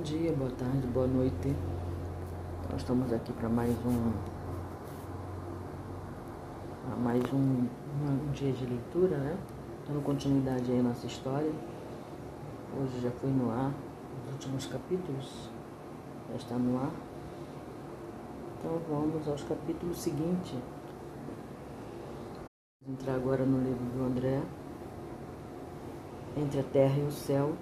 Bom dia, boa tarde, boa noite. Nós estamos aqui para mais um mais um, um, dia de leitura, né? Dando continuidade aí à nossa história. Hoje já foi no ar, os últimos capítulos já está no ar. Então vamos aos capítulos seguintes. Vamos entrar agora no livro do André, Entre a Terra e o Céu.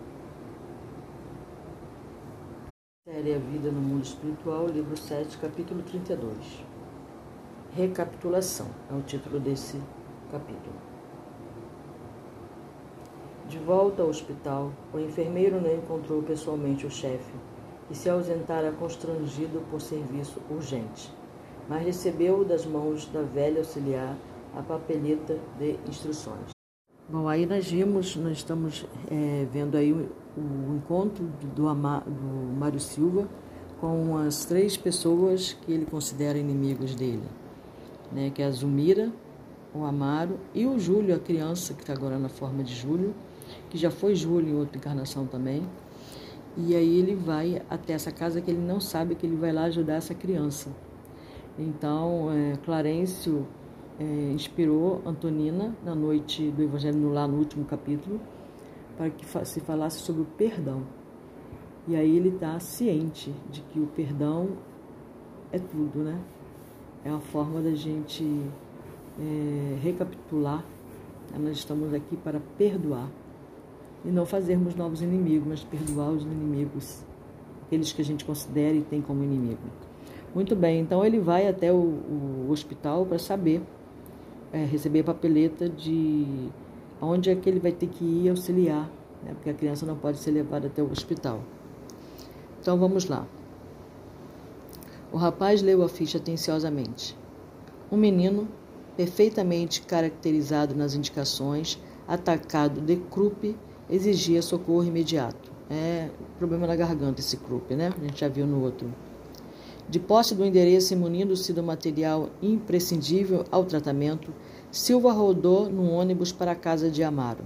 Série A Vida no Mundo Espiritual, livro 7, capítulo 32. Recapitulação é o título desse capítulo. De volta ao hospital, o enfermeiro não encontrou pessoalmente o chefe e se ausentara constrangido por serviço urgente, mas recebeu das mãos da velha auxiliar a papeleta de instruções. Bom, aí nós vimos, nós estamos é, vendo aí o, encontro do, do Mário Silva com as três pessoas que ele considera inimigos dele, né, que é a Zumira, o Amaro e o Júlio, a criança que está agora na forma de Júlio, que já foi Júlio em outra encarnação também. E aí ele vai até essa casa que ele não sabe que ele vai lá ajudar essa criança. Então, é, Clarencio é, inspirou Antonina na noite do Evangelho lá no último capítulo para que se falasse sobre o perdão. E aí ele está ciente de que o perdão é tudo, né? É uma forma da gente é, recapitular. Nós estamos aqui para perdoar e não fazermos novos inimigos, mas perdoar os inimigos, aqueles que a gente considera e tem como inimigo. Muito bem, então ele vai até o, o hospital para saber, é, receber a papeleta de onde é que ele vai ter que ir auxiliar, né, porque a criança não pode ser levada até o hospital. Então vamos lá. O rapaz leu a ficha atenciosamente. Um menino, perfeitamente caracterizado nas indicações, atacado de croupe exigia socorro imediato. É problema na garganta esse croup, né? A gente já viu no outro. De posse do endereço e munindo-se do material imprescindível ao tratamento, Silva rodou no ônibus para a casa de Amaro.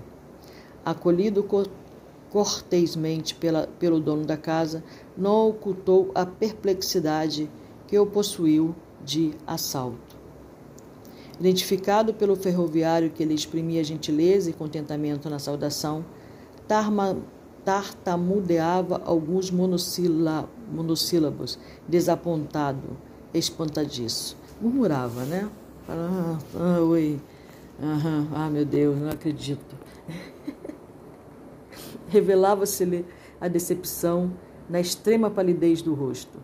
Acolhido cortesmente pela, pelo dono da casa, não ocultou a perplexidade que o possuiu de assalto. Identificado pelo ferroviário que lhe exprimia gentileza e contentamento na saudação, tartamudeava alguns monossílabos, desapontado, espantadiço. Murmurava, né? Ah, ah, oi. Ah, meu Deus, não acredito. Revelava-se-lhe a decepção na extrema palidez do rosto.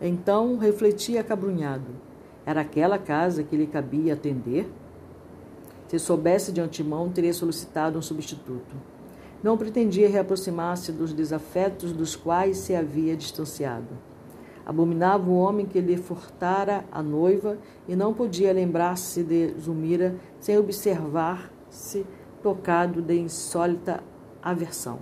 Então refletia acabrunhado. Era aquela casa que lhe cabia atender? Se soubesse de antemão, teria solicitado um substituto. Não pretendia reaproximar-se dos desafetos dos quais se havia distanciado. Abominava o homem que lhe furtara a noiva e não podia lembrar-se de Zumira sem observar-se tocado de insólita aversão.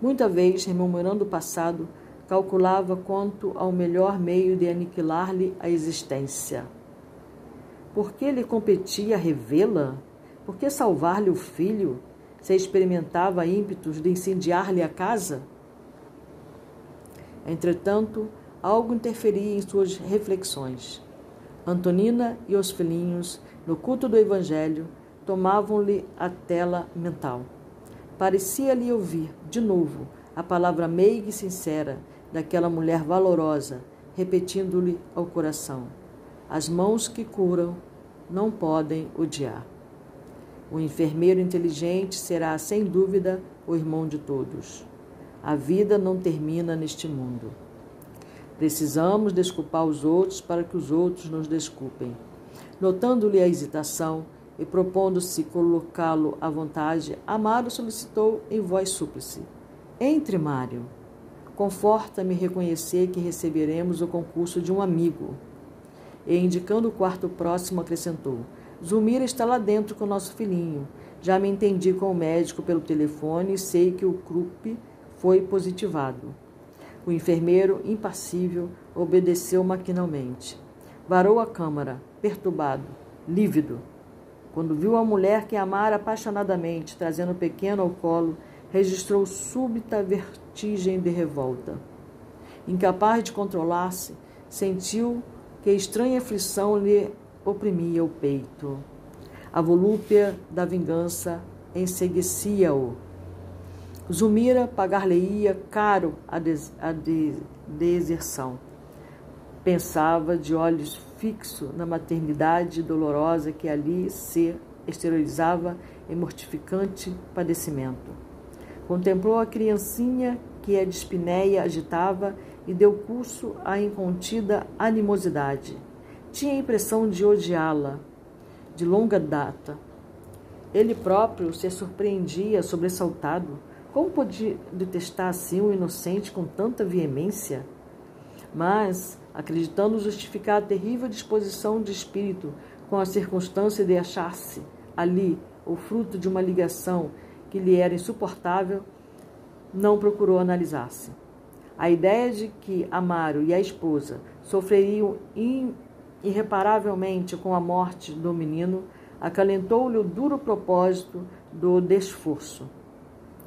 Muita vez, rememorando o passado, calculava quanto ao melhor meio de aniquilar-lhe a existência. Por que lhe competia revê-la? Por que salvar-lhe o filho? Se experimentava ímpetos de incendiar-lhe a casa? Entretanto, algo interferia em suas reflexões. Antonina e os filhinhos, no culto do Evangelho, tomavam-lhe a tela mental. Parecia-lhe ouvir, de novo, a palavra meiga e sincera daquela mulher valorosa, repetindo-lhe ao coração: As mãos que curam não podem odiar. O enfermeiro inteligente será, sem dúvida, o irmão de todos. A vida não termina neste mundo. Precisamos desculpar os outros para que os outros nos desculpem. Notando-lhe a hesitação e propondo-se colocá-lo à vontade, Amaro solicitou em voz súplice: Entre, Mário. Conforta-me reconhecer que receberemos o concurso de um amigo. E, indicando o quarto próximo, acrescentou: Zulmira está lá dentro com o nosso filhinho. Já me entendi com o médico pelo telefone e sei que o CRUP foi positivado. O enfermeiro, impassível, obedeceu maquinalmente. Varou a câmara, perturbado, lívido. Quando viu a mulher que amara apaixonadamente, trazendo o pequeno ao colo, registrou súbita vertigem de revolta. Incapaz de controlar-se, sentiu que estranha aflição lhe oprimia o peito. A volúpia da vingança enseguecia-o. Zumira pagar-lhe-ia caro a, des a de deserção. Pensava de olhos fixos na maternidade dolorosa que ali se esterilizava em mortificante padecimento. Contemplou a criancinha que a dispneia agitava e deu curso à incontida animosidade. Tinha a impressão de odiá-la, de longa data. Ele próprio se surpreendia, sobressaltado. Como podia detestar assim um inocente com tanta veemência? Mas, acreditando justificar a terrível disposição de espírito com a circunstância de achar-se ali o fruto de uma ligação que lhe era insuportável, não procurou analisar-se. A ideia de que Amaro e a esposa sofreriam irreparavelmente com a morte do menino acalentou-lhe o duro propósito do desforço.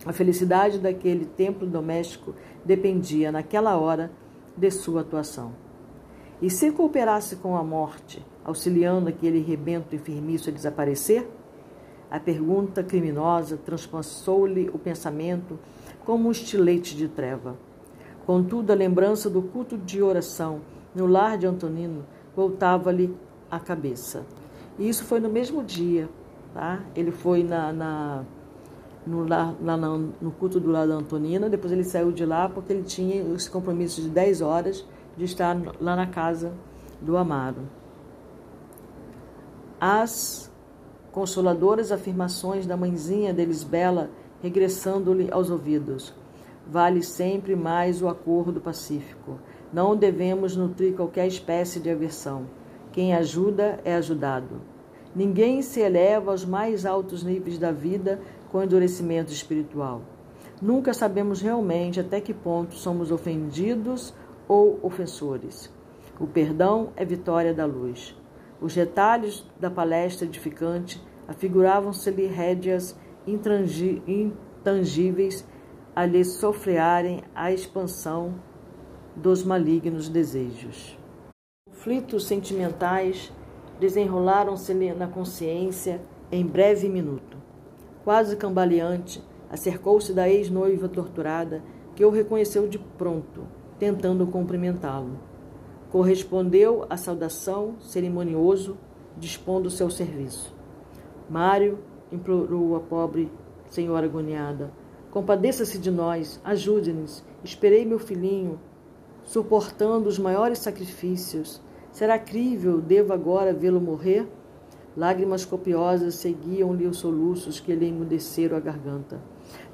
A felicidade daquele templo doméstico dependia, naquela hora, de sua atuação. E se cooperasse com a morte, auxiliando aquele rebento enfermiço a desaparecer? A pergunta criminosa transpassou-lhe o pensamento como um estilete de treva. Contudo, a lembrança do culto de oração no lar de Antonino voltava-lhe à cabeça. E isso foi no mesmo dia. Tá? Ele foi na, na no, lá, lá no culto do lado da Antonina, depois ele saiu de lá porque ele tinha esse compromisso de 10 horas de estar lá na casa do Amaro. As consoladoras afirmações da mãezinha deles Bela regressando-lhe aos ouvidos. Vale sempre mais o acordo pacífico. Não devemos nutrir qualquer espécie de aversão. Quem ajuda é ajudado. Ninguém se eleva aos mais altos níveis da vida com endurecimento espiritual. Nunca sabemos realmente até que ponto somos ofendidos ou ofensores. O perdão é vitória da luz. Os retalhos da palestra edificante afiguravam-se-lhe rédeas intangíveis a lhe sofrearem a expansão dos malignos desejos. Conflitos sentimentais desenrolaram-se-lhe na consciência em breve minuto. Quase cambaleante, acercou-se da ex-noiva torturada, que o reconheceu de pronto, tentando cumprimentá-lo. Correspondeu à saudação, cerimonioso, dispondo seu serviço. Mário implorou a pobre senhora agoniada. Compadeça-se de nós, ajude-nos. Esperei meu filhinho, suportando os maiores sacrifícios. Será crível, devo agora vê-lo morrer? Lágrimas copiosas seguiam-lhe os soluços que lhe emudeceram a garganta.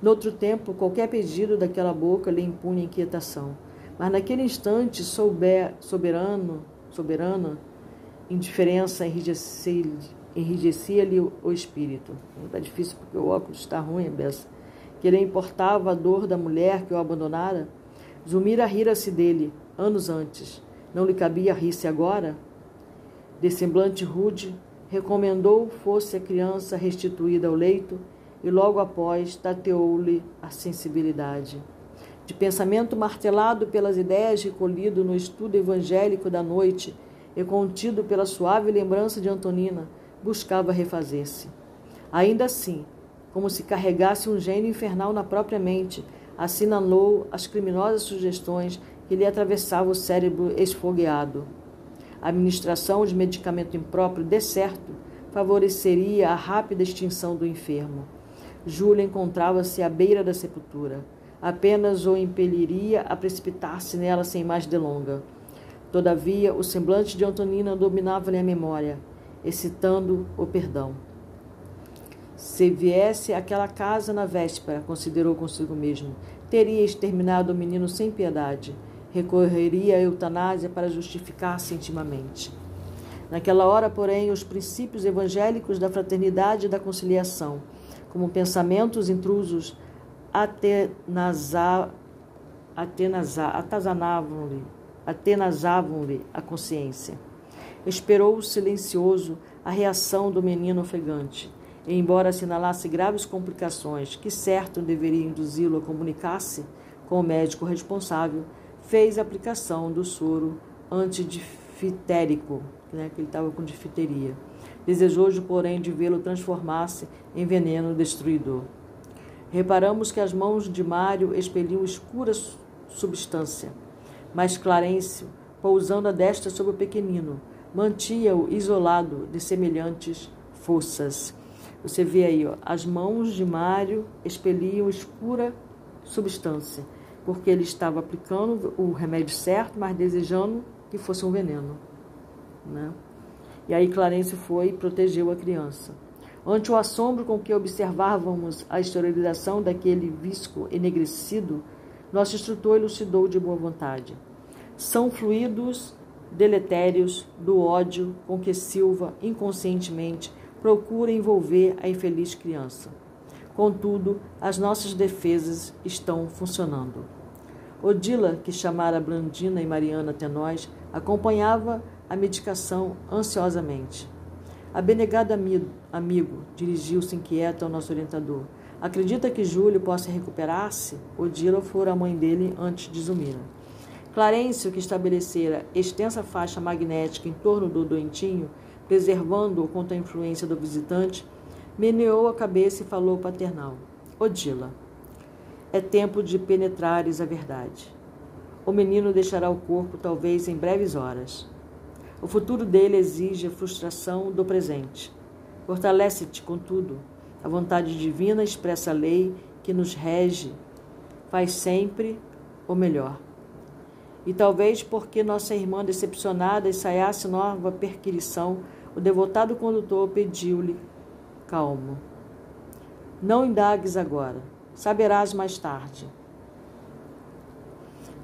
Noutro tempo, qualquer pedido daquela boca lhe impunha inquietação. Mas naquele instante, souber, soberano, soberana, indiferença enrijecia-lhe o espírito. Está difícil porque o óculos está ruim, Bessa. Que lhe importava a dor da mulher que o abandonara? Zumira rira-se dele, anos antes. Não lhe cabia rir-se agora? De semblante rude, recomendou fosse a criança restituída ao leito e logo após tateou-lhe a sensibilidade. De pensamento martelado pelas ideias recolhido no estudo evangélico da noite e contido pela suave lembrança de Antonina, buscava refazer-se. Ainda assim, como se carregasse um gênio infernal na própria mente, assinalou as criminosas sugestões que lhe atravessavam o cérebro esfogueado. A administração de medicamento impróprio, de certo, favoreceria a rápida extinção do enfermo. Júlia encontrava-se à beira da sepultura. Apenas o impeliria a precipitar-se nela sem mais delonga. Todavia, o semblante de Antonina dominava-lhe a memória, excitando o perdão. Se viesse àquela casa na véspera, considerou consigo mesmo, teria exterminado o menino sem piedade. Recorreria à eutanásia para justificar-se intimamente. Naquela hora, porém, os princípios evangélicos da fraternidade e da conciliação, como pensamentos intrusos, atazanavam-lhe atenazavam-lhe a consciência. Esperou silencioso a reação do menino ofegante embora assinalasse graves complicações que certo deveriam induzi-lo a comunicar-se com o médico responsável, fez aplicação do soro antidifitérico, né, que ele estava com difteria. Desejoso, porém, de vê-lo transformar-se em veneno destruidor. Reparamos que as mãos de Mário expeliam escura substância, mas Clarencio, pousando a destra sobre o pequenino, mantinha-o isolado de semelhantes forças. Você vê aí, ó, as mãos de Mário expeliam escura substância, porque ele estava aplicando o remédio certo, mas desejando que fosse um veneno. Né? E aí Clarence foi e protegeu a criança. Ante o assombro com que observávamos a esterilização daquele visco enegrecido, nosso instrutor elucidou de boa vontade. São fluidos deletérios do ódio com que Silva inconscientemente procura envolver a infeliz criança. Contudo, as nossas defesas estão funcionando. Odila, que chamara Blandina e Mariana até nós, acompanhava a medicação ansiosamente. Abnegado amigo, amigo dirigiu-se inquieto ao nosso orientador. Acredita que Júlio possa recuperar-se? Odila fora a mãe dele antes de Zumira. Clarencio, que estabelecera extensa faixa magnética em torno do doentinho, preservando-o contra a influência do visitante, meneou a cabeça e falou paternal: Odila, é tempo de penetrares a verdade. O menino deixará o corpo, talvez em breves horas. O futuro dele exige a frustração do presente. Fortalece-te, contudo. A vontade divina expressa a lei que nos rege, faz sempre o melhor. E talvez porque nossa irmã decepcionada ensaiasse nova perquirição, o devotado condutor pediu-lhe calmo. Não indagues agora, saberás mais tarde.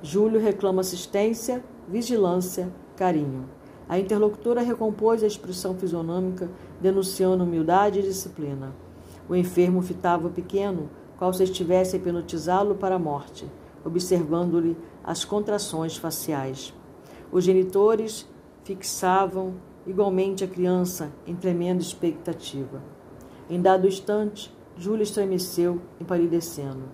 Júlio reclama assistência, vigilância, carinho. A interlocutora recompôs a expressão fisionômica, denunciando humildade e disciplina. O enfermo fitava o pequeno, qual se estivesse a hipnotizá-lo para a morte, observando-lhe as contrações faciais. Os genitores fixavam igualmente a criança em tremenda expectativa. Em dado instante, Júlia estremeceu, empalidecendo.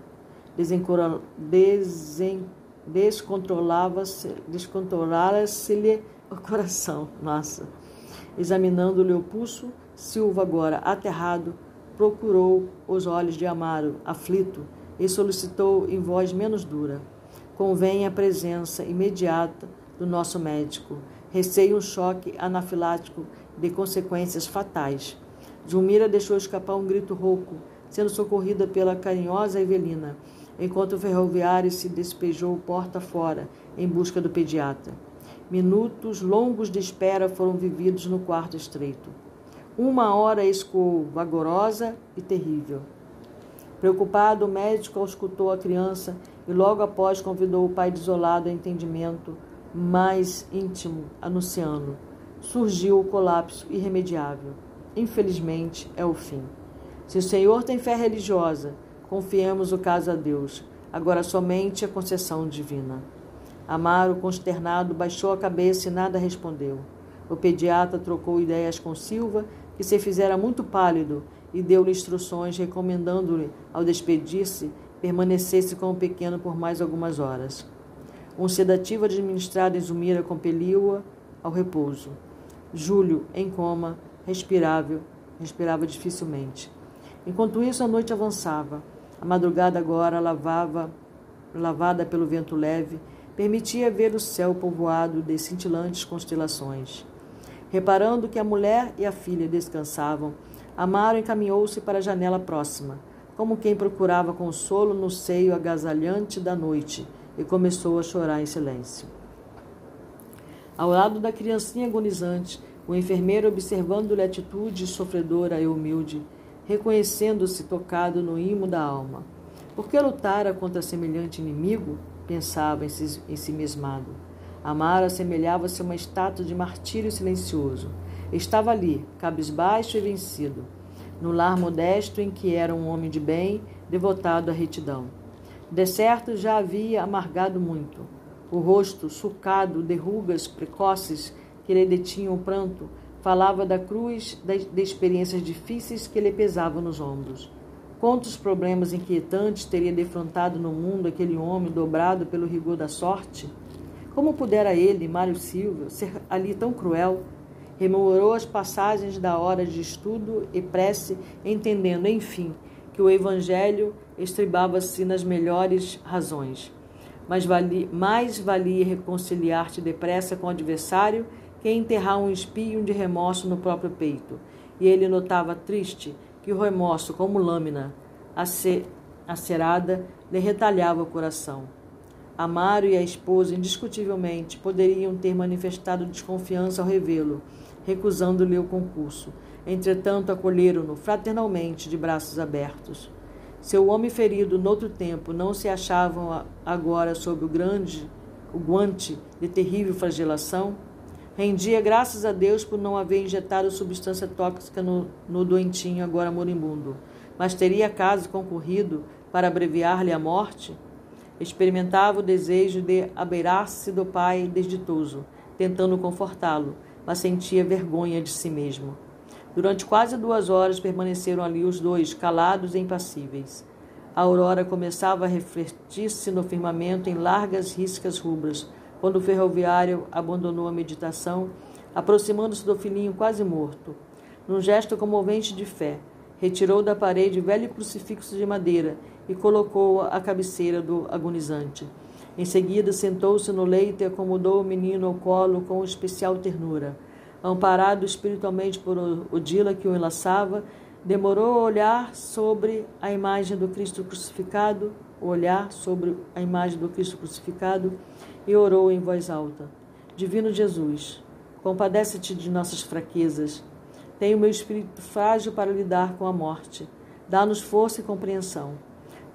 Descontrolava-se, descontrolava-se-lhe o coração. Nossa. Examinando-lhe o pulso, Silva, agora aterrado, procurou os olhos de Amaro, aflito, e solicitou em voz menos dura: Convém a presença imediata do nosso médico. Receio um choque anafilático de consequências fatais. Zulmira deixou escapar um grito rouco, sendo socorrida pela carinhosa Evelina, enquanto o ferroviário se despejou porta fora em busca do pediatra. Minutos longos de espera foram vividos no quarto estreito. Uma hora escoou, vagorosa e terrível. Preocupado, o médico auscultou a criança e logo após convidou o pai desolado a entendimento mais íntimo, anunciando: surgiu o colapso irremediável. Infelizmente, é o fim. Se o Senhor tem fé religiosa, confiemos o caso a Deus, agora somente a concessão divina. Amaro, consternado, baixou a cabeça e nada respondeu. O pediatra trocou ideias com Silva, que se fizera muito pálido, e deu-lhe instruções, recomendando-lhe, ao despedir-se, permanecesse com o pequeno por mais algumas horas. Um sedativo administrado em Zumira compeliu-a ao repouso. Júlio, em coma, respirável, respirava dificilmente. Enquanto isso, a noite avançava. A madrugada agora lavava, lavada pelo vento leve, permitia ver o céu povoado de cintilantes constelações. Reparando que a mulher e a filha descansavam, Amaro encaminhou-se para a janela próxima, como quem procurava consolo no seio agasalhante da noite, e começou a chorar em silêncio. Ao lado da criancinha agonizante, o enfermeiro, observando-lhe a atitude sofredora e humilde, reconhecendo-se tocado no imo da alma. Por que lutara contra semelhante inimigo? pensava em si, em si mesmado. Amaro assemelhava-se a uma estátua de martírio silencioso. Estava ali, cabisbaixo e vencido, no lar modesto em que era um homem de bem, devotado à retidão. De certo já havia amargado muito. O rosto, sulcado de rugas precoces que lhe detinham o pranto, falava da cruz de experiências difíceis que lhe pesavam nos ombros. Quantos problemas inquietantes teria defrontado no mundo aquele homem dobrado pelo rigor da sorte? Como pudera ele, Mário Silva, ser ali tão cruel? Rememorou as passagens da hora de estudo e prece, entendendo, enfim, que o Evangelho estribava-se nas melhores razões. Mas valia, mais valia reconciliar-te depressa com o adversário que enterrar um espinho de remorso no próprio peito. E ele notava triste que o remorso, como lâmina acerada, lhe retalhava o coração. Amaro e a esposa, indiscutivelmente, poderiam ter manifestado desconfiança ao revê-lo, recusando-lhe o concurso. Entretanto, acolheram-no fraternalmente, de braços abertos. Seu homem ferido noutro tempo não se achavam agora sob o grande o guante de terrível flagelação? Rendia graças a Deus por não haver injetado substância tóxica no, no doentinho agora moribundo. Mas teria acaso concorrido para abreviar-lhe a morte? Experimentava o desejo de abeirar-se do pai desditoso, tentando confortá-lo, mas sentia vergonha de si mesmo. Durante quase duas horas permaneceram ali os dois, calados e impassíveis. A aurora começava a refletir-se no firmamento em largas riscas rubras, quando o ferroviário abandonou a meditação, aproximando-se do filhinho quase morto. Num gesto comovente de fé, retirou da parede velho crucifixo de madeira e colocou-o à cabeceira do agonizante. Em seguida, sentou-se no leito e acomodou o menino ao colo com especial ternura. Amparado espiritualmente por Odila que o enlaçava, demorou a olhar sobre a imagem do Cristo crucificado, olhar sobre a imagem do Cristo crucificado e orou em voz alta: Divino Jesus, compadece-te de nossas fraquezas. Tenho meu espírito frágil para lidar com a morte. Dá-nos força e compreensão.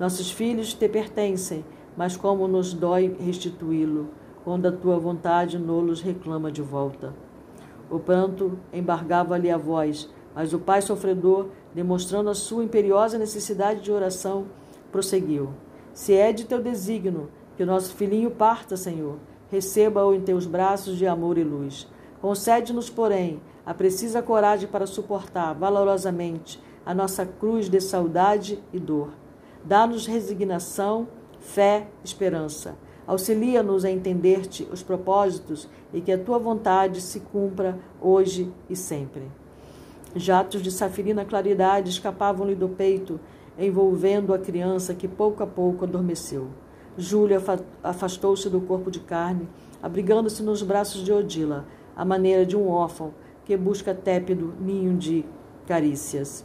Nossos filhos te pertencem, mas como nos dói restituí-lo, quando a tua vontade nos reclama de volta. O pranto embargava-lhe a voz, mas o pai sofredor, demonstrando a sua imperiosa necessidade de oração, prosseguiu: Se é de teu desígnio que o nosso filhinho parta, Senhor. Receba-o em teus braços de amor e luz. Concede-nos, porém, a precisa coragem para suportar valorosamente a nossa cruz de saudade e dor. Dá-nos resignação, fé, esperança. Auxilia-nos a entender-te os propósitos e que a tua vontade se cumpra hoje e sempre. Jatos de safirina claridade escapavam-lhe do peito, envolvendo a criança que pouco a pouco adormeceu. Júlia afastou-se do corpo de carne, abrigando-se nos braços de Odila, à maneira de um órfão que busca tépido ninho de carícias.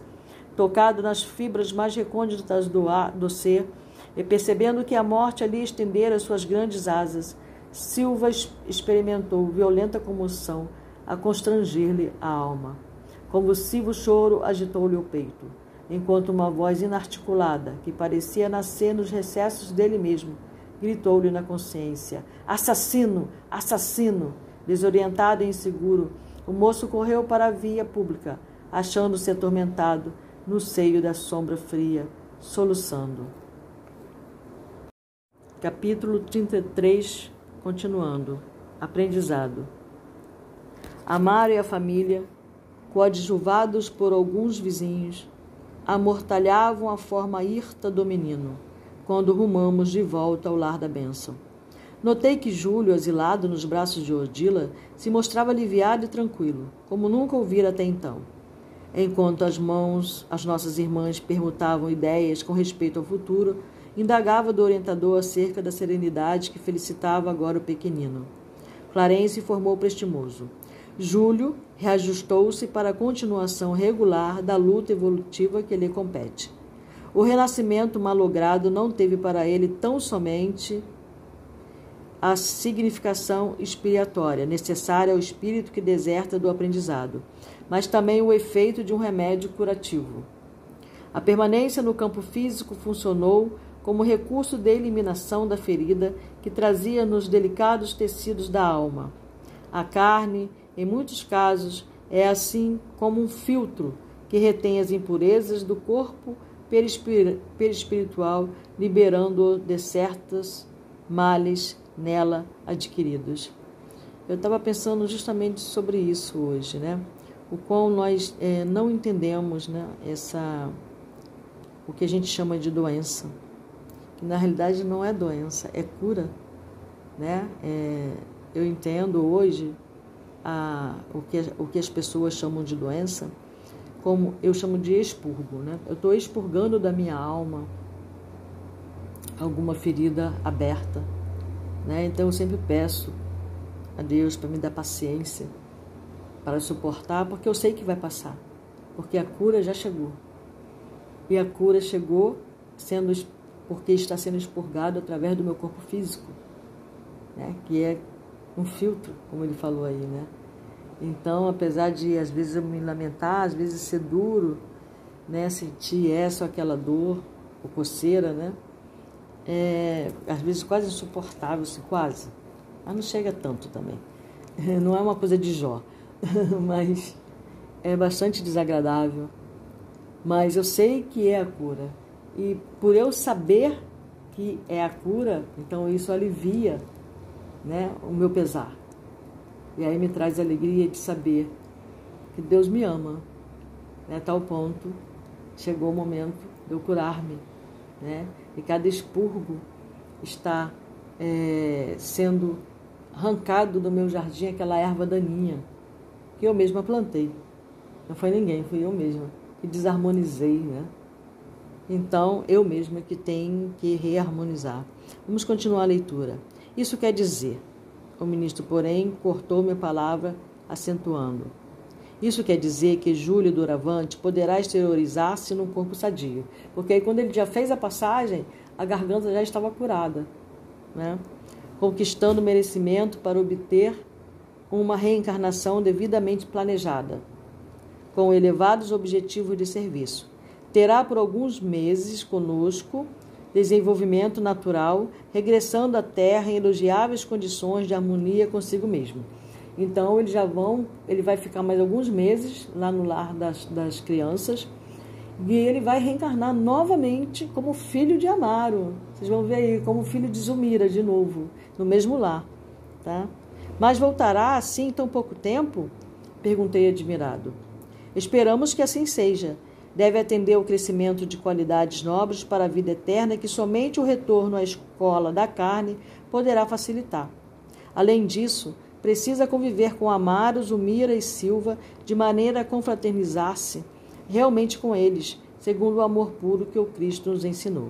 Tocado nas fibras mais recônditas do, ar, do ser, e percebendo que a morte ali estendera suas grandes asas, Silva experimentou violenta comoção a constranger-lhe a alma. Convulsivo choro agitou-lhe o peito enquanto uma voz inarticulada, que parecia nascer nos recessos dele mesmo, gritou-lhe na consciência: Assassino! Assassino! Desorientado e inseguro, o moço correu para a via pública, achando-se atormentado no seio da sombra fria, soluçando. Capítulo 33, continuando. Aprendizado. Amaro e a família, coadjuvados por alguns vizinhos, amortalhavam a forma hirta do menino, quando rumamos de volta ao lar da bênção. Notei que Júlio, asilado nos braços de Odila, se mostrava aliviado e tranquilo, como nunca ouvira até então. Enquanto as mãos, as nossas irmãs permutavam ideias com respeito ao futuro, indagava do orientador acerca da serenidade que felicitava agora o pequenino. Clarence informou prestimoso. Júlio reajustou-se para a continuação regular da luta evolutiva que lhe compete. O renascimento malogrado não teve para ele tão somente a significação expiatória necessária ao espírito que deserta do aprendizado, mas também o efeito de um remédio curativo. A permanência no campo físico funcionou como recurso de eliminação da ferida que trazia nos delicados tecidos da alma. A carne em muitos casos, é assim como um filtro que retém as impurezas do corpo perispiritual, liberando-o de certos males nela adquiridos. Eu estava pensando justamente sobre isso hoje, né? O qual nós é, não entendemos né, essa, o que a gente chama de doença, que na realidade não é doença, é cura. Né? É, eu entendo hoje a, o, que, o que as pessoas chamam de doença como eu chamo de expurgo. Né? Eu estou expurgando da minha alma alguma ferida aberta. Né? Então eu sempre peço a Deus para me dar paciência, para suportar, porque eu sei que vai passar, porque a cura já chegou. E a cura chegou sendo porque está sendo expurgado através do meu corpo físico, né? que é um filtro, como ele falou aí, né? Então, apesar de às vezes eu me lamentar, às vezes ser duro, né, sentir essa ou aquela dor, ou coceira, né? É, às vezes quase insuportável, assim, quase. Mas não chega tanto também. Não é uma coisa de Jó, mas é bastante desagradável. Mas eu sei que é a cura. E por eu saber que é a cura, então isso alivia né, o meu pesar. E aí me traz a alegria de saber que Deus me ama, né, a tal ponto chegou o momento de eu curar-me. Né? E cada expurgo está é, sendo arrancado do meu jardim aquela erva daninha que eu mesma plantei. Não foi ninguém, fui eu mesma que desarmonizei, né? Então, eu mesma que tenho que reharmonizar. Vamos continuar a leitura. Isso quer dizer, o ministro, porém, cortou minha palavra, acentuando. Isso quer dizer que Júlio Duravante poderá exteriorizar-se num corpo sadio. Porque aí, quando ele já fez a passagem, a garganta já estava curada, né? conquistando merecimento para obter uma reencarnação devidamente planejada, com elevados objetivos de serviço. Terá por alguns meses conosco desenvolvimento natural, regressando à Terra em elogiáveis condições de harmonia consigo mesmo. Então eles já vão, ele vai ficar mais alguns meses lá no lar das, das crianças e ele vai reencarnar novamente como filho de Amaro. Vocês vão ver aí, como filho de Zumira de novo, no mesmo lar, tá? Mas voltará assim tão pouco tempo? Perguntei admirado. Esperamos que assim seja deve atender ao crescimento de qualidades nobres para a vida eterna que somente o retorno à escola da carne poderá facilitar. Além disso, precisa conviver com Amaros, Umira e Silva de maneira a confraternizar-se realmente com eles, segundo o amor puro que o Cristo nos ensinou.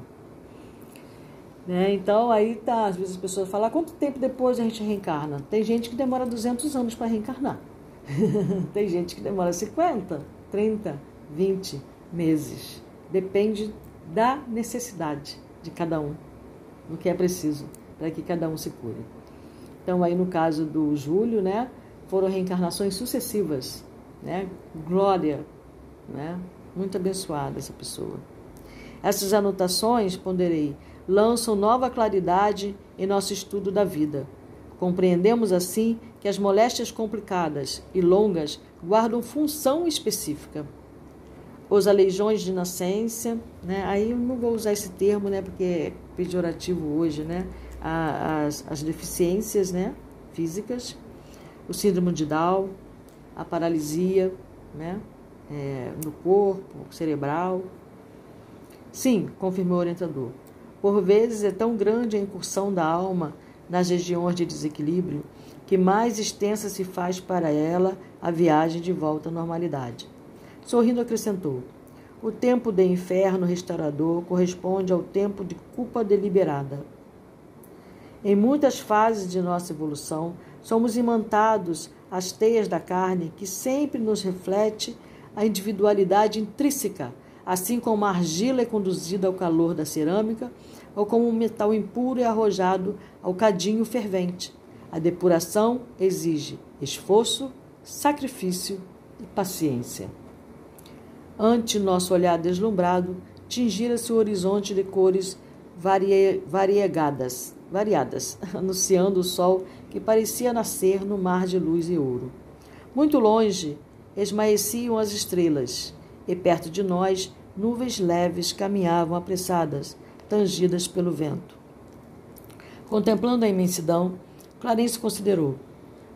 Né? Então, aí tá, às vezes as pessoas falam, ah, quanto tempo depois a gente reencarna? Tem gente que demora 200 anos para reencarnar. Tem gente que demora 50, 30, 20 meses. Depende da necessidade de cada um, do que é preciso para que cada um se cure. Então, aí no caso do Júlio, né, foram reencarnações sucessivas, né? Glória, né? Muito abençoada essa pessoa. Essas anotações, ponderei, lançam nova claridade em nosso estudo da vida. Compreendemos assim que as moléstias complicadas e longas guardam função específica os aleijões de nascência, né? Aí eu não vou usar esse termo, né? Porque é pejorativo hoje, né? As, as deficiências, né? Físicas, o síndrome de Down, a paralisia, né? É, no corpo, cerebral. Sim, confirmou o orientador. Por vezes é tão grande a incursão da alma nas regiões de desequilíbrio que mais extensa se faz para ela a viagem de volta à normalidade. Sorrindo, acrescentou: O tempo de inferno restaurador corresponde ao tempo de culpa deliberada. Em muitas fases de nossa evolução, somos imantados às teias da carne que sempre nos reflete a individualidade intrínseca, assim como a argila é conduzida ao calor da cerâmica ou como um metal impuro é arrojado ao cadinho fervente. A depuração exige esforço, sacrifício e paciência. Ante nosso olhar deslumbrado, tingira-se o horizonte de cores varie, variegadas, variadas, anunciando o sol que parecia nascer no mar de luz e ouro. Muito longe, esmaeciam as estrelas, e perto de nós, nuvens leves caminhavam apressadas, tangidas pelo vento. Contemplando a imensidão, Clarence considerou: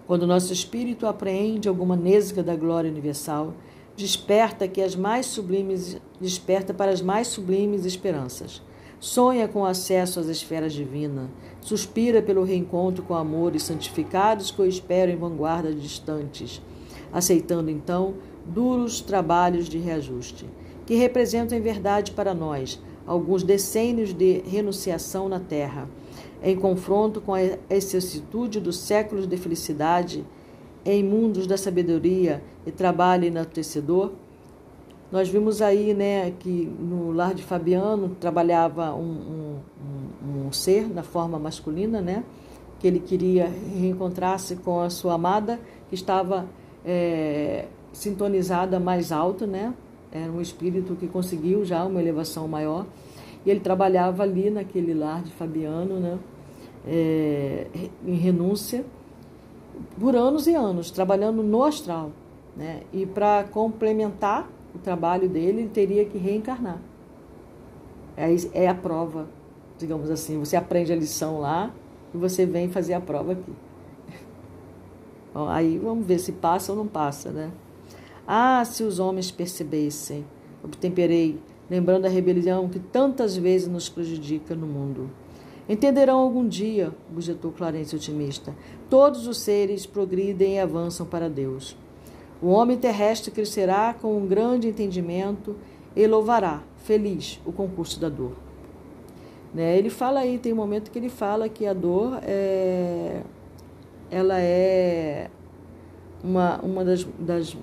quando nosso espírito apreende alguma nêsega da glória universal, desperta que as mais sublimes desperta para as mais sublimes esperanças. Sonha com acesso às esferas divinas, suspira pelo reencontro com amores santificados que o esperam em vanguardas distantes, aceitando então duros trabalhos de reajuste, que representam em verdade para nós alguns decênios de renunciação na terra, em confronto com a excessitude dos séculos de felicidade em mundos da sabedoria e trabalho enaltecedor. Nós vimos aí né, que no lar de Fabiano trabalhava um, um, um ser na forma masculina, né, que ele queria reencontrar-se com a sua amada, que estava é, sintonizada mais alto, né, era um espírito que conseguiu já uma elevação maior. E ele trabalhava ali naquele lar de Fabiano, né, é, em renúncia por anos e anos, trabalhando no astral. Né? E para complementar o trabalho dele, ele teria que reencarnar. É, é a prova, digamos assim. Você aprende a lição lá e você vem fazer a prova aqui. Bom, aí vamos ver se passa ou não passa, né? Ah, se os homens percebessem, obtemperei, lembrando a rebelião que tantas vezes nos prejudica no mundo. Entenderão algum dia, objetou Clarence otimista. Todos os seres progridem e avançam para Deus. O homem terrestre crescerá com um grande entendimento e louvará, feliz, o concurso da dor. Né? Ele fala aí, tem um momento que ele fala que a dor é, ela é uma, uma das, das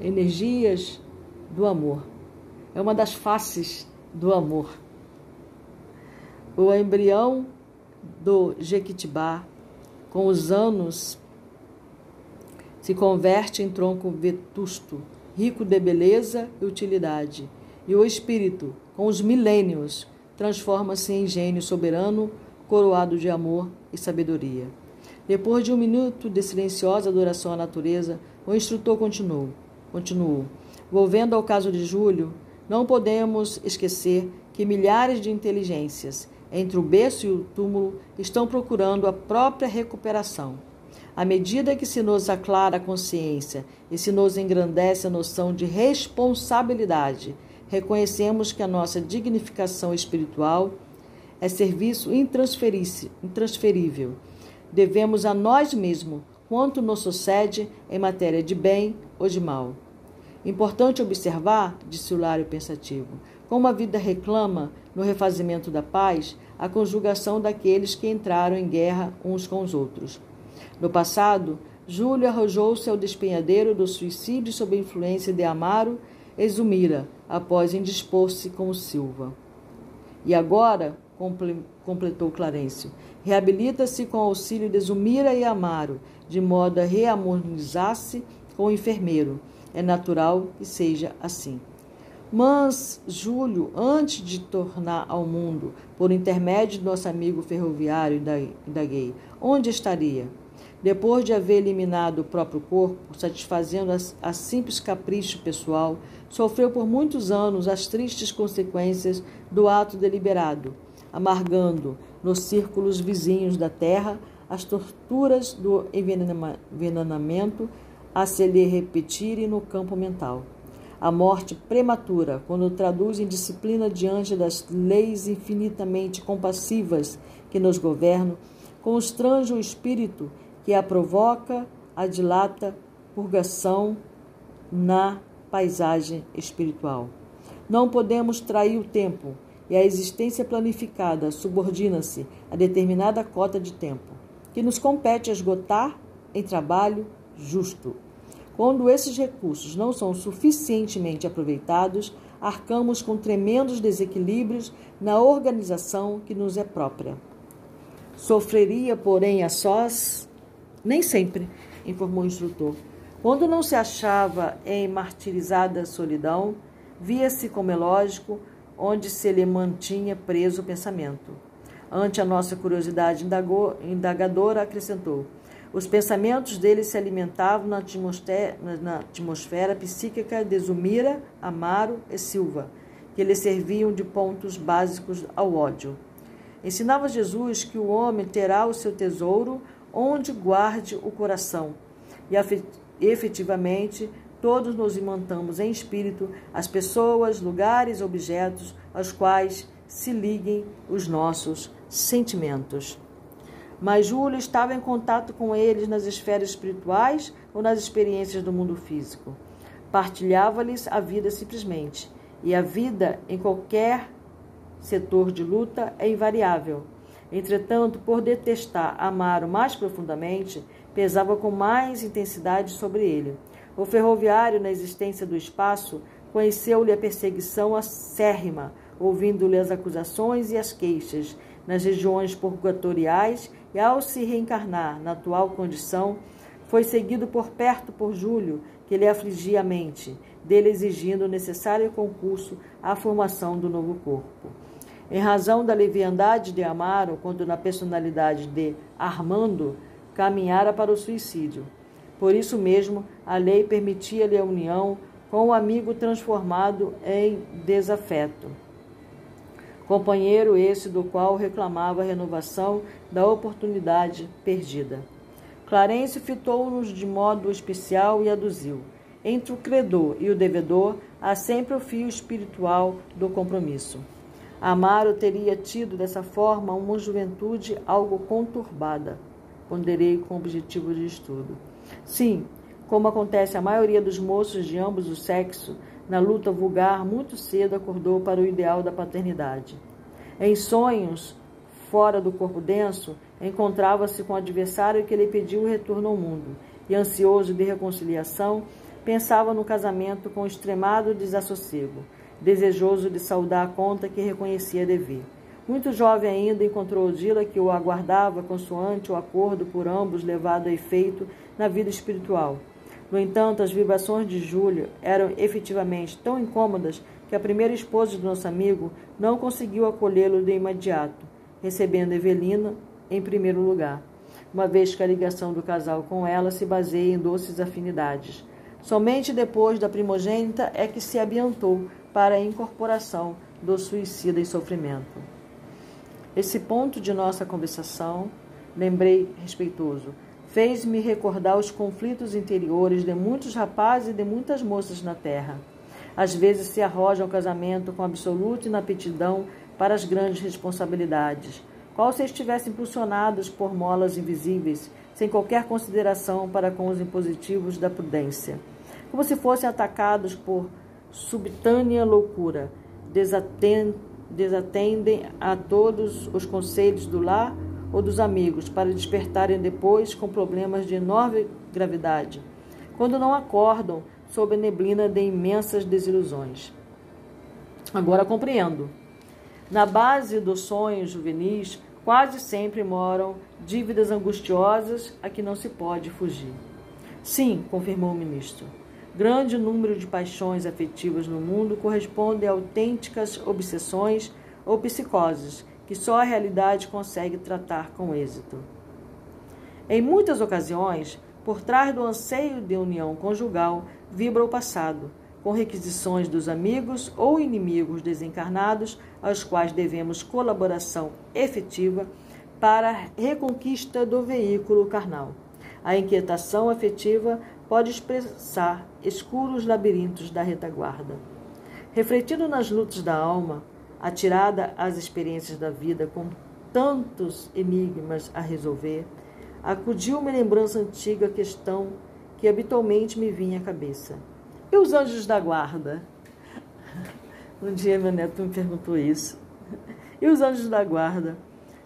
energias do amor. É uma das faces do amor. O embrião do Jequitibá, com os anos, se converte em tronco vetusto, rico de beleza e utilidade. E o espírito, com os milênios, transforma-se em gênio soberano, coroado de amor e sabedoria. Depois de um minuto de silenciosa adoração à natureza, o instrutor continuou. continuou. Volvendo ao caso de Júlio, não podemos esquecer que milhares de inteligências entre o berço e o túmulo estão procurando a própria recuperação. À medida que se nos aclara a consciência e se nos engrandece a noção de responsabilidade, reconhecemos que a nossa dignificação espiritual é serviço intransferível. Devemos a nós mesmos quanto nos sucede em matéria de bem ou de mal. Importante observar, disse o Lário pensativo, como a vida reclama, no refazimento da paz, a conjugação daqueles que entraram em guerra uns com os outros. No passado, Júlio arrojou-se ao despenhadeiro do suicídio sob a influência de Amaro e Zumira, após indispor-se com o Silva. E agora, completou Clarencio, reabilita-se com auxílio de Zumira e Amaro, de modo a reharmonizar-se com o enfermeiro. É natural que seja assim. Mas Júlio, antes de tornar ao mundo, por intermédio do nosso amigo ferroviário da gay, onde estaria? Depois de haver eliminado o próprio corpo, satisfazendo a, a simples capricho pessoal, sofreu por muitos anos as tristes consequências do ato deliberado, amargando nos círculos vizinhos da terra as torturas do envenenamento a se lhe repetirem no campo mental. A morte prematura, quando traduz em disciplina diante das leis infinitamente compassivas que nos governam, constrange o espírito que a provoca, a dilata, purgação na paisagem espiritual. Não podemos trair o tempo, e a existência planificada subordina-se a determinada cota de tempo, que nos compete esgotar em trabalho justo. Quando esses recursos não são suficientemente aproveitados, arcamos com tremendos desequilíbrios na organização que nos é própria. Sofreria, porém, a sós? Nem sempre, informou o instrutor. Quando não se achava em martirizada solidão, via-se, como é lógico, onde se lhe mantinha preso o pensamento. Ante a nossa curiosidade indagadora, acrescentou: os pensamentos dele se alimentavam na atmosfera, na atmosfera psíquica de Zumira, Amaro e Silva, que lhe serviam de pontos básicos ao ódio. Ensinava Jesus que o homem terá o seu tesouro onde guarde o coração, e efetivamente todos nos imantamos em espírito as pessoas, lugares, objetos aos quais se liguem os nossos sentimentos. Mas Júlio estava em contato com eles nas esferas espirituais ou nas experiências do mundo físico. Partilhava-lhes a vida simplesmente, e a vida em qualquer setor de luta é invariável. Entretanto, por detestar Amaro mais profundamente, pesava com mais intensidade sobre ele. O ferroviário, na existência do espaço, conheceu-lhe a perseguição acérrima, ouvindo-lhe as acusações e as queixas nas regiões purgatoriais e, ao se reencarnar na atual condição, foi seguido por perto por Júlio, que lhe afligia a mente, dele exigindo o necessário concurso à formação do novo corpo. Em razão da leviandade de Amaro, quanto na personalidade de Armando, caminhara para o suicídio. Por isso mesmo, a lei permitia-lhe a união com o amigo transformado em desafeto. Companheiro esse do qual reclamava a renovação da oportunidade perdida. Clarence fitou-nos de modo especial e aduziu. Entre o credor e o devedor há sempre o fio espiritual do compromisso. Amaro teria tido dessa forma uma juventude algo conturbada. Ponderei com objetivo de estudo. Sim, como acontece a maioria dos moços de ambos os sexos, na luta vulgar, muito cedo acordou para o ideal da paternidade. Em sonhos, fora do corpo denso, encontrava-se com o adversário que lhe pediu o retorno ao mundo, e ansioso de reconciliação, pensava no casamento com extremado desassossego, desejoso de saldar a conta que reconhecia dever. Muito jovem ainda, encontrou Odila que o aguardava consoante o acordo por ambos levado a efeito na vida espiritual. No entanto, as vibrações de Júlio eram efetivamente tão incômodas que a primeira esposa do nosso amigo não conseguiu acolhê-lo de imediato, recebendo Evelina em primeiro lugar, uma vez que a ligação do casal com ela se baseia em doces afinidades. Somente depois da primogênita é que se ambientou para a incorporação do suicida em sofrimento. Esse ponto de nossa conversação, lembrei respeitoso, fez-me recordar os conflitos interiores de muitos rapazes e de muitas moças na terra. Às vezes se arrojam ao casamento com absoluta inaptidão para as grandes responsabilidades, qual se estivessem impulsionados por molas invisíveis, sem qualquer consideração para com os impositivos da prudência, como se fossem atacados por subtânea loucura, desatendem a todos os conselhos do lar ou dos amigos para despertarem depois com problemas de enorme gravidade, quando não acordam sob a neblina de imensas desilusões. Agora compreendo. Na base dos sonhos juvenis, quase sempre moram dívidas angustiosas a que não se pode fugir. Sim, confirmou o ministro. Grande número de paixões afetivas no mundo corresponde a autênticas obsessões ou psicoses que só a realidade consegue tratar com êxito. Em muitas ocasiões, por trás do anseio de união conjugal, vibra o passado, com requisições dos amigos ou inimigos desencarnados, aos quais devemos colaboração efetiva para a reconquista do veículo carnal. A inquietação afetiva pode expressar escuros labirintos da retaguarda. Refletindo nas lutas da alma, atirada às experiências da vida com tantos enigmas a resolver, acudiu uma lembrança antiga questão que habitualmente me vinha à cabeça. E os anjos da guarda? Um dia meu neto me perguntou isso. E os anjos da guarda?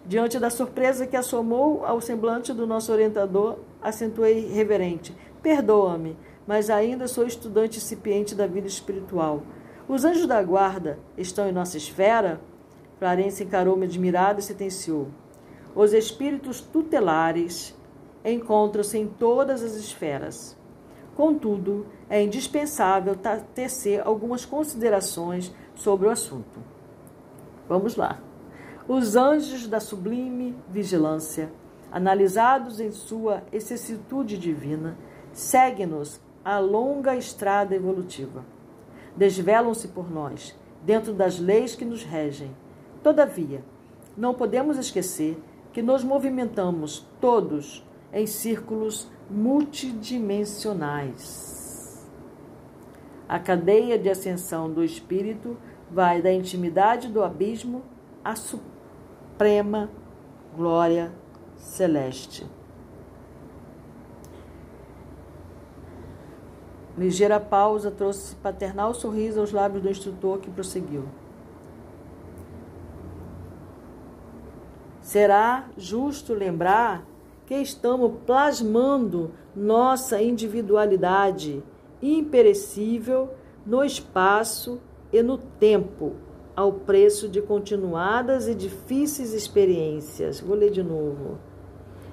Diante da surpresa que assomou ao semblante do nosso orientador, acentuei reverente: Perdoa-me, mas ainda sou estudante incipiente da vida espiritual. Os anjos da guarda estão em nossa esfera? Clarence encarou-me admirado e sentenciou. Os espíritos tutelares encontram-se em todas as esferas. Contudo, é indispensável tecer algumas considerações sobre o assunto. Vamos lá. Os anjos da sublime vigilância, analisados em sua excessitude divina, seguem-nos a longa estrada evolutiva desvelam-se por nós, dentro das leis que nos regem. Todavia, não podemos esquecer que nos movimentamos todos em círculos multidimensionais. A cadeia de ascensão do espírito vai da intimidade do abismo à suprema glória celeste. Ligeira pausa trouxe paternal sorriso aos lábios do instrutor que prosseguiu. Será justo lembrar que estamos plasmando nossa individualidade imperecível no espaço e no tempo, ao preço de continuadas e difíceis experiências. Vou ler de novo.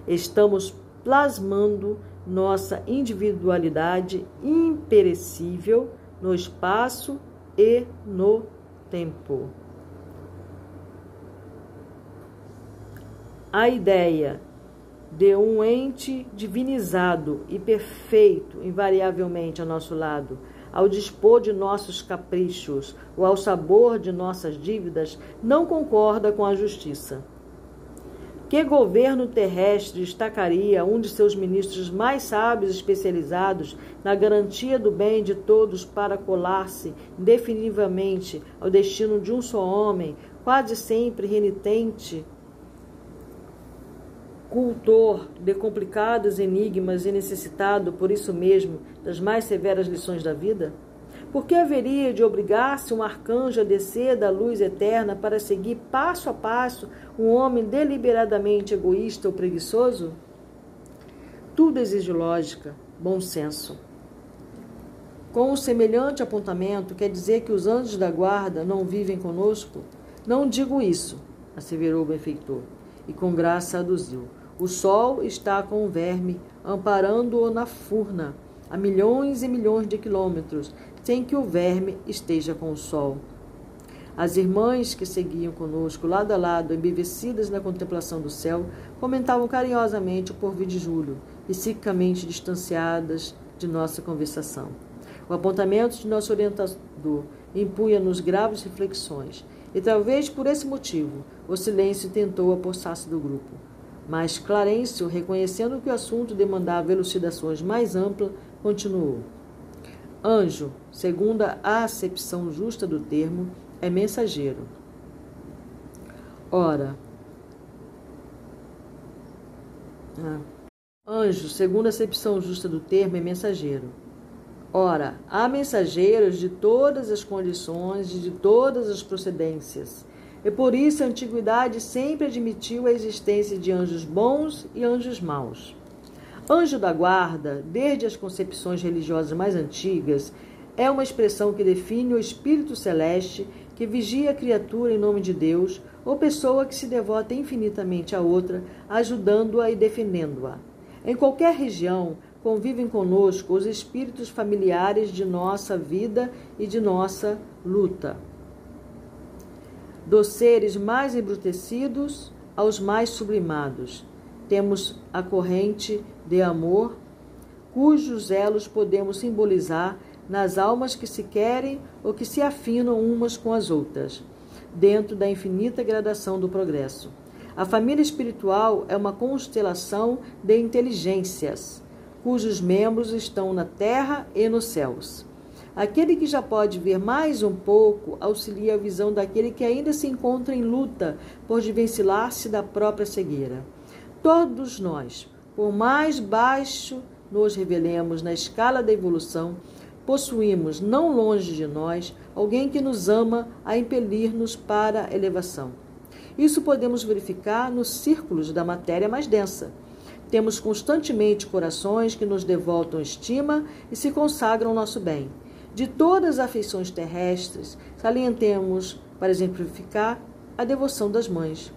Estamos plasmando nossa individualidade imperecível no espaço e no tempo. A ideia de um ente divinizado e perfeito invariavelmente ao nosso lado, ao dispor de nossos caprichos ou ao sabor de nossas dívidas, não concorda com a justiça. Que governo terrestre destacaria um de seus ministros mais sábios especializados na garantia do bem de todos para colar-se definitivamente ao destino de um só homem, quase sempre renitente cultor de complicados enigmas e necessitado, por isso mesmo, das mais severas lições da vida? Por que haveria de obrigar-se um arcanjo a descer da luz eterna para seguir passo a passo um homem deliberadamente egoísta ou preguiçoso? Tudo exige lógica, bom senso. Com um semelhante apontamento, quer dizer que os anjos da guarda não vivem conosco? Não digo isso, asseverou o benfeitor, e com graça aduziu. O sol está com o verme, amparando-o na furna, a milhões e milhões de quilômetros, sem que o verme esteja com o sol. As irmãs que seguiam conosco, lado a lado, embevecidas na contemplação do céu, comentavam carinhosamente o porvir de Júlio, psiquicamente distanciadas de nossa conversação. O apontamento de nosso orientador impunha-nos graves reflexões, e talvez por esse motivo o silêncio tentou apossar-se do grupo. Mas Clarencio, reconhecendo que o assunto demandava elucidações mais amplas, continuou. Anjo, segundo a acepção justa do termo, é mensageiro. Ora, ah, anjo, segundo a acepção justa do termo, é mensageiro. Ora, há mensageiros de todas as condições e de todas as procedências e por isso a antiguidade sempre admitiu a existência de anjos bons e anjos maus. Anjo da guarda, desde as concepções religiosas mais antigas, é uma expressão que define o espírito celeste que vigia a criatura em nome de Deus, ou pessoa que se devota infinitamente a outra, ajudando-a e defendendo-a. Em qualquer região, convivem conosco os espíritos familiares de nossa vida e de nossa luta dos seres mais embrutecidos aos mais sublimados. Temos a corrente de amor, cujos elos podemos simbolizar nas almas que se querem ou que se afinam umas com as outras, dentro da infinita gradação do progresso. A família espiritual é uma constelação de inteligências, cujos membros estão na terra e nos céus. Aquele que já pode ver mais um pouco auxilia a visão daquele que ainda se encontra em luta por desvencilhar-se da própria cegueira. Todos nós, por mais baixo nos revelemos na escala da evolução, possuímos, não longe de nós, alguém que nos ama a impelir-nos para a elevação. Isso podemos verificar nos círculos da matéria mais densa. Temos constantemente corações que nos devoltam estima e se consagram ao nosso bem. De todas as afeições terrestres, salientemos, para exemplificar, a devoção das mães.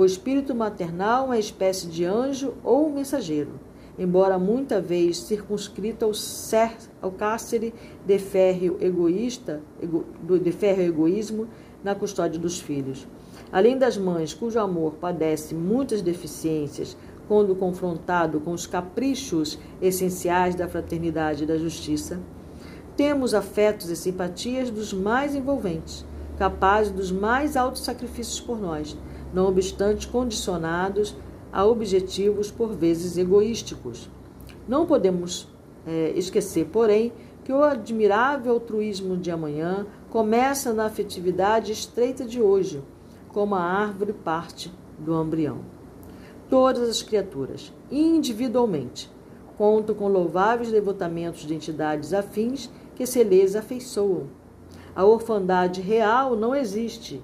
O espírito maternal é uma espécie de anjo ou mensageiro, embora muita vez circunscrito ao, cer, ao cárcere de férreo egoísta, ego, de férreo egoísmo na custódia dos filhos. Além das mães, cujo amor padece muitas deficiências quando confrontado com os caprichos essenciais da fraternidade e da justiça, temos afetos e simpatias dos mais envolventes, capazes dos mais altos sacrifícios por nós, não obstante condicionados a objetivos por vezes egoísticos. Não podemos é, esquecer, porém, que o admirável altruísmo de amanhã começa na afetividade estreita de hoje, como a árvore parte do embrião. Todas as criaturas, individualmente, contam com louváveis devotamentos de entidades afins que se lhes afeiçoam. A orfandade real não existe.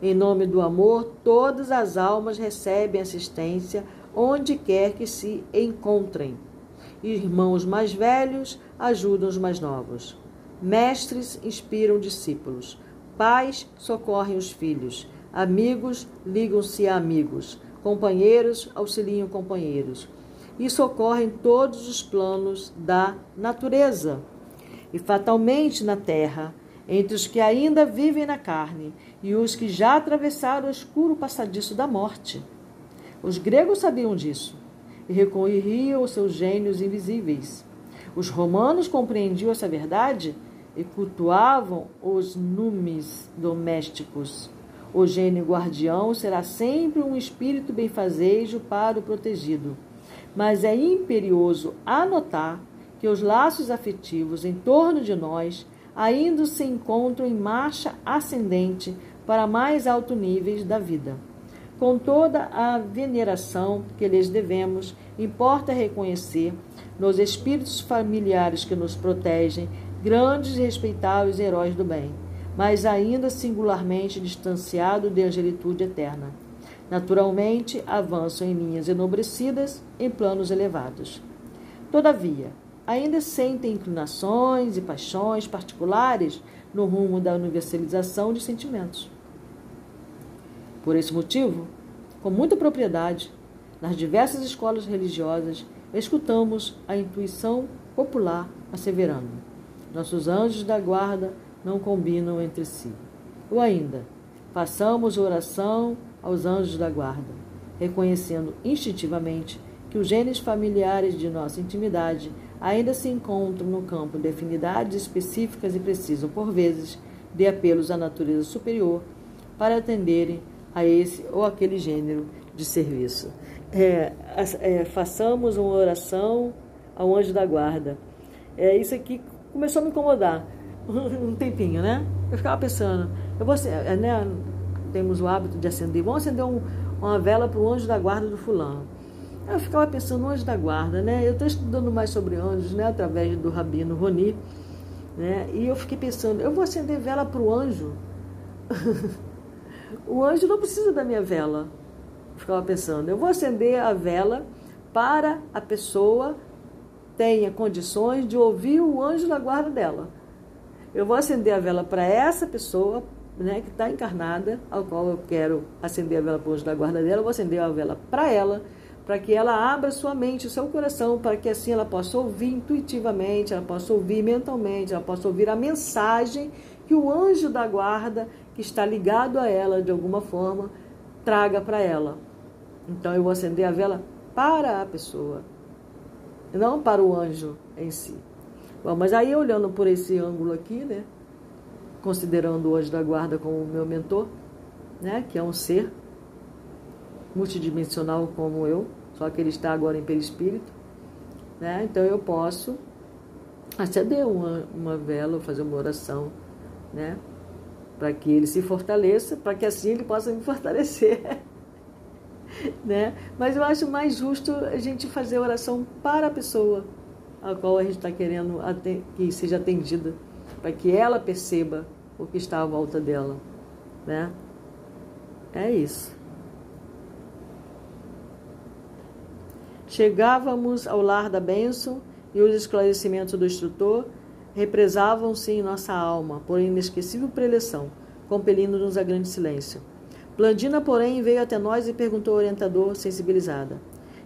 Em nome do amor, todas as almas recebem assistência onde quer que se encontrem. Irmãos mais velhos ajudam os mais novos. Mestres inspiram discípulos. Pais socorrem os filhos. Amigos ligam-se a amigos. Companheiros auxiliam companheiros. E socorrem todos os planos da natureza. E fatalmente na terra, entre os que ainda vivem na carne e os que já atravessaram o escuro passadiço da morte. Os gregos sabiam disso e recorriam aos seus gênios invisíveis. Os romanos compreendiam essa verdade e cultuavam os numes domésticos. O gênio guardião será sempre um espírito benfazejo para o protegido. Mas é imperioso anotar que os laços afetivos em torno de nós ainda se encontram em marcha ascendente para mais altos níveis da vida. Com toda a veneração que lhes devemos, importa reconhecer nos espíritos familiares que nos protegem grandes e respeitáveis heróis do bem, mas ainda singularmente distanciados de angelitude eterna. Naturalmente, avançam em linhas enobrecidas, em planos elevados. Todavia, ainda sentem inclinações e paixões particulares no rumo da universalização de sentimentos. Por esse motivo, com muita propriedade, nas diversas escolas religiosas, escutamos a intuição popular asseverando: nossos anjos da guarda não combinam entre si. Ou ainda, façamos oração aos anjos da guarda, reconhecendo instintivamente que os genes familiares de nossa intimidade ainda se encontram no campo de afinidades específicas e precisam, por vezes, de apelos à natureza superior para atenderem a esse ou aquele gênero de serviço. É, é, façamos uma oração ao anjo da guarda. É, isso aqui começou a me incomodar um tempinho, né? Eu ficava pensando, eu vou, é, né, temos o hábito de acender, vamos acender um, uma vela para o anjo da guarda do fulano. Eu ficava pensando no anjo da guarda, né? Eu estou estudando mais sobre anjos, né? Através do Rabino Roni, né? E eu fiquei pensando, eu vou acender vela para o anjo. O anjo não precisa da minha vela. ficava pensando, eu vou acender a vela para a pessoa tenha condições de ouvir o anjo da guarda dela. Eu vou acender a vela para essa pessoa né, que está encarnada, ao qual eu quero acender a vela para o anjo da guarda dela, eu vou acender a vela para ela, para que ela abra sua mente, o seu coração, para que assim ela possa ouvir intuitivamente, ela possa ouvir mentalmente, ela possa ouvir a mensagem que o anjo da guarda que está ligado a ela de alguma forma, traga para ela. Então eu vou acender a vela para a pessoa, não para o anjo em si. Bom, mas aí olhando por esse ângulo aqui, né, considerando o anjo da guarda como meu mentor, né, que é um ser multidimensional como eu, só que ele está agora em perispírito, né, então eu posso acender uma, uma vela, fazer uma oração, né, para que ele se fortaleça, para que assim ele possa me fortalecer. né? Mas eu acho mais justo a gente fazer oração para a pessoa a qual a gente está querendo que seja atendida, para que ela perceba o que está à volta dela. Né? É isso. Chegávamos ao lar da bênção e os esclarecimentos do instrutor represavam-se em nossa alma por inesquecível preleção, compelindo-nos a grande silêncio. Blandina, porém, veio até nós e perguntou ao orientador, sensibilizada: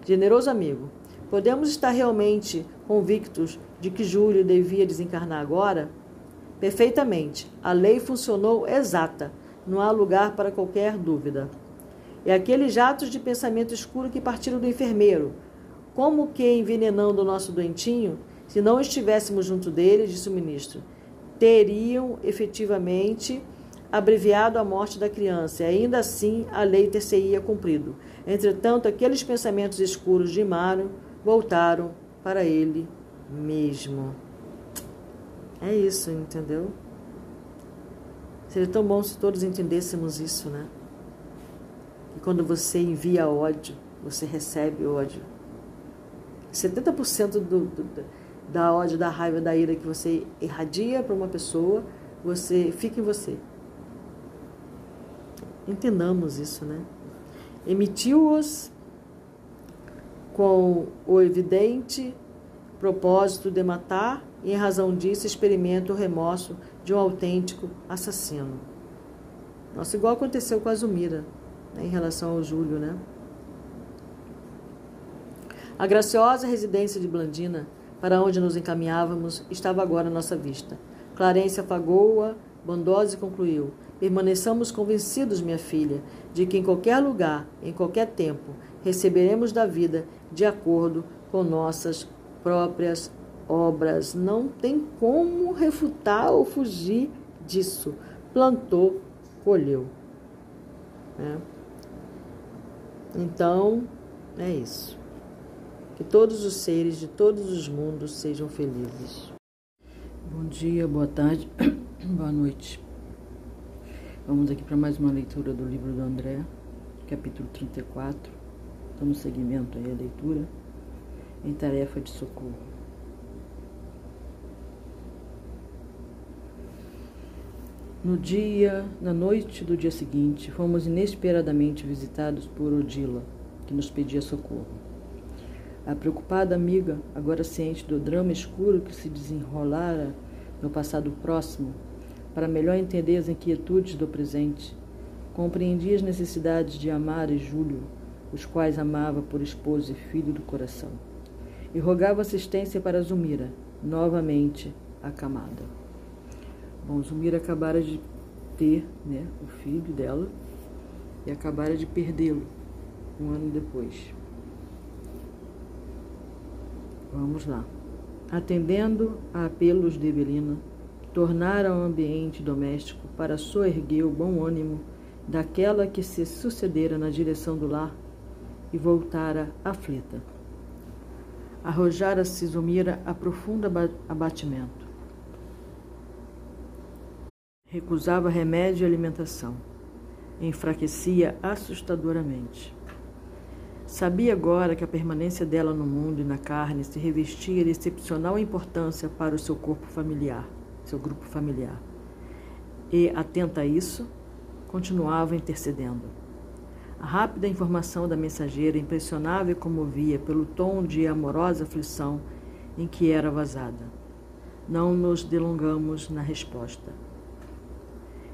Generoso amigo, podemos estar realmente convictos de que Júlio devia desencarnar agora? Perfeitamente. A lei funcionou exata. Não há lugar para qualquer dúvida. E aqueles jatos de pensamento escuro que partiram do enfermeiro, como que envenenando o nosso doentinho, se não estivéssemos junto dele, disse o ministro, teriam efetivamente abreviado a morte da criança, e ainda assim a lei ter-se-ia cumprido. Entretanto, aqueles pensamentos escuros de Mário voltaram para ele mesmo. É isso, entendeu? Seria tão bom se todos entendêssemos isso, né? E quando você envia ódio, você recebe ódio. 70% do, do, da ódio, da raiva, da ira que você irradia para uma pessoa, você fica em você. Entendamos isso, né? Emitiu-os com o evidente propósito de matar e, em razão disso, experimenta o remorso de um autêntico assassino. Nossa, igual aconteceu com a Zumira, né, em relação ao Júlio, né? A graciosa residência de Blandina, para onde nos encaminhávamos, estava agora à nossa vista. Clarência afagou-a, bondosa e concluiu: Permaneçamos convencidos, minha filha, de que em qualquer lugar, em qualquer tempo, receberemos da vida de acordo com nossas próprias obras. Não tem como refutar ou fugir disso. Plantou, colheu. É. Então, é isso. Que todos os seres de todos os mundos sejam felizes. Bom dia, boa tarde, boa noite. Vamos aqui para mais uma leitura do livro do André, capítulo 34. Damos seguimento aí à leitura em tarefa de socorro. No dia, na noite do dia seguinte, fomos inesperadamente visitados por Odila, que nos pedia socorro. A preocupada amiga, agora ciente do drama escuro que se desenrolara no passado próximo, para melhor entender as inquietudes do presente, compreendia as necessidades de Amar e Júlio, os quais amava por esposo e filho do coração e rogava assistência para Zumira, novamente acamada. Bom, Zumira acabara de ter né, o filho dela e acabara de perdê-lo um ano depois. Vamos lá. Atendendo a apelos de Evelina, tornara o ambiente doméstico para soerguer o bom ânimo daquela que se sucedera na direção do lar e voltara aflita arrojara-se Zumira a profundo abatimento. Recusava remédio e alimentação. Enfraquecia assustadoramente. Sabia agora que a permanência dela no mundo e na carne se revestia de excepcional importância para o seu corpo familiar, seu grupo familiar. E, atenta a isso, continuava intercedendo a rápida informação da mensageira impressionava e comovia pelo tom de amorosa aflição em que era vazada. Não nos delongamos na resposta.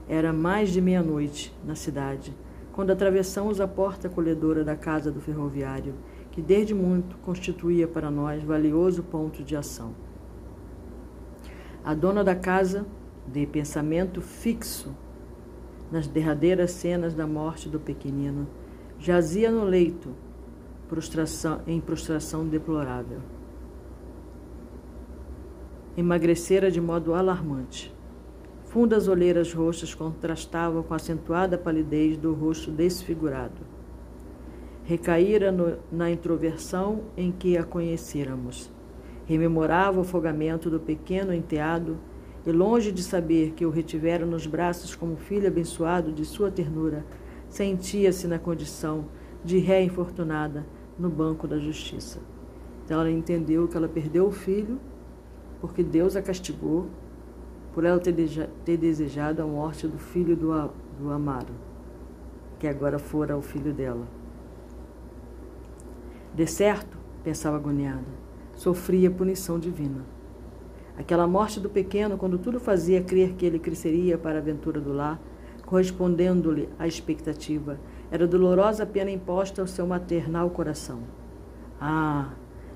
Era mais de meia-noite na cidade, quando atravessamos a porta acolhedora da casa do ferroviário, que desde muito constituía para nós valioso ponto de ação. A dona da casa, de pensamento fixo nas derradeiras cenas da morte do pequenino, jazia no leito, prostração, em prostração deplorável. Emagrecera de modo alarmante. Fundas olheiras roxas contrastavam com a acentuada palidez do rosto desfigurado. Recaíra no, na introversão em que a conhecêramos. Rememorava o afogamento do pequeno enteado e, longe de saber que o retivera nos braços como filho abençoado de sua ternura, sentia-se na condição de ré infortunada no banco da justiça. Então ela entendeu que ela perdeu o filho porque Deus a castigou por ela ter, ter desejado a morte do filho do, do Amaro, que agora fora o filho dela. De certo, pensava agoniada, sofria punição divina. Aquela morte do pequeno, quando tudo fazia crer que ele cresceria para a aventura do lar, correspondendo-lhe à expectativa. Era dolorosa pena imposta ao seu maternal coração. Ah,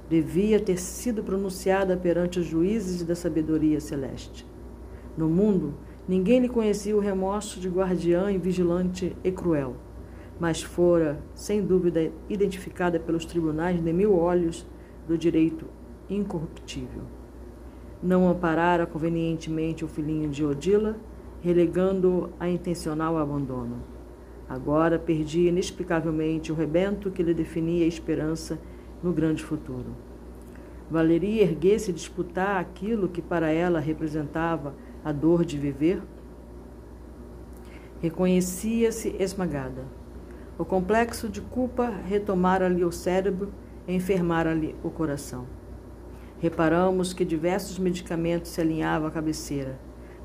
devia ter sido pronunciada perante os juízes da sabedoria celeste. No mundo, ninguém lhe conhecia o remorso de guardiã e vigilante e cruel, mas fora, sem dúvida, identificada pelos tribunais de mil olhos do direito incorruptível. Não amparara convenientemente o filhinho de Odila, relegando-o a intencional abandono. Agora perdia inexplicavelmente o rebento que lhe definia a esperança no grande futuro. Valeria erguer-se e disputar aquilo que para ela representava a dor de viver? Reconhecia-se esmagada. O complexo de culpa retomara-lhe o cérebro enfermara-lhe o coração. Reparamos que diversos medicamentos se alinhavam à cabeceira,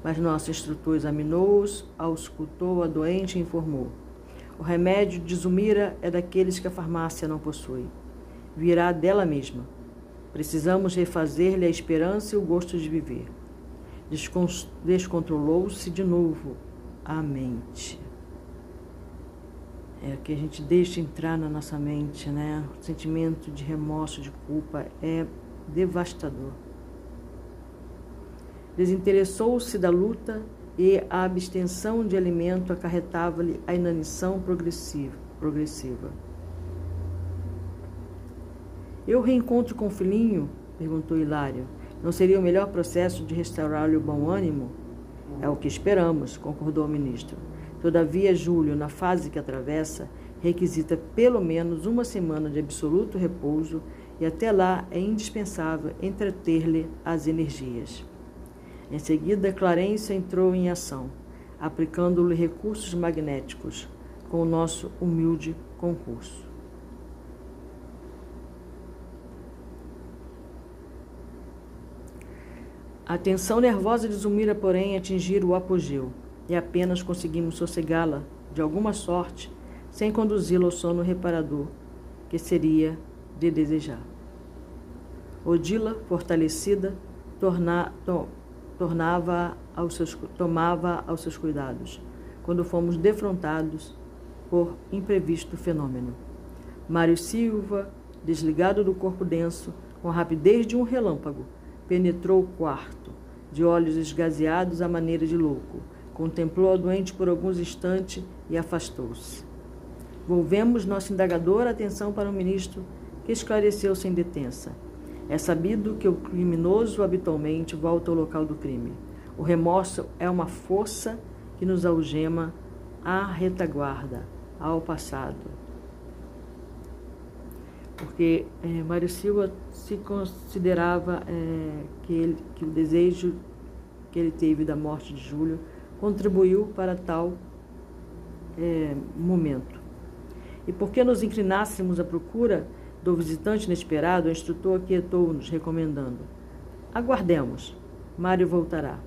mas nosso instrutor examinou-os, auscultou a doente e informou. O remédio de Zumira é daqueles que a farmácia não possui. Virá dela mesma Precisamos refazer-lhe a esperança e o gosto de viver. Descontrolou-se de novo a mente. É que a gente deixa entrar na nossa mente, né? O sentimento de remorso, de culpa é devastador. Desinteressou-se da luta e a abstenção de alimento acarretava-lhe a inanição progressiva. progressiva. Eu reencontro com o filhinho? perguntou Hilário. Não seria o melhor processo de restaurar-lhe o bom ânimo? É o que esperamos, concordou o ministro. Todavia, Júlio, na fase que atravessa, requisita pelo menos uma semana de absoluto repouso e até lá é indispensável entreter-lhe as energias. Em seguida, Clarência entrou em ação, aplicando-lhe recursos magnéticos, com o nosso humilde concurso. A tensão nervosa de Zumira, porém, atingira o apogeu, e apenas conseguimos sossegá-la, de alguma sorte, sem conduzi-la ao sono reparador, que seria de desejar. Odila, fortalecida, torna, to, tornava aos seus, tomava aos seus cuidados, quando fomos defrontados por imprevisto fenômeno. Mário Silva, desligado do corpo denso, com a rapidez de um relâmpago, penetrou o quarto, de olhos esgazeados à maneira de louco. Contemplou a doente por alguns instantes e afastou-se. Volvemos nosso indagador atenção para o ministro, que esclareceu sem detença. É sabido que o criminoso habitualmente volta ao local do crime. O remorso é uma força que nos algema à retaguarda, ao passado porque é, Mário Silva se considerava é, que, ele, que o desejo que ele teve da morte de Júlio contribuiu para tal é, momento. E porque nos inclinássemos à procura do visitante inesperado, o instrutor aquietou-nos, recomendando: Aguardemos, Mário voltará.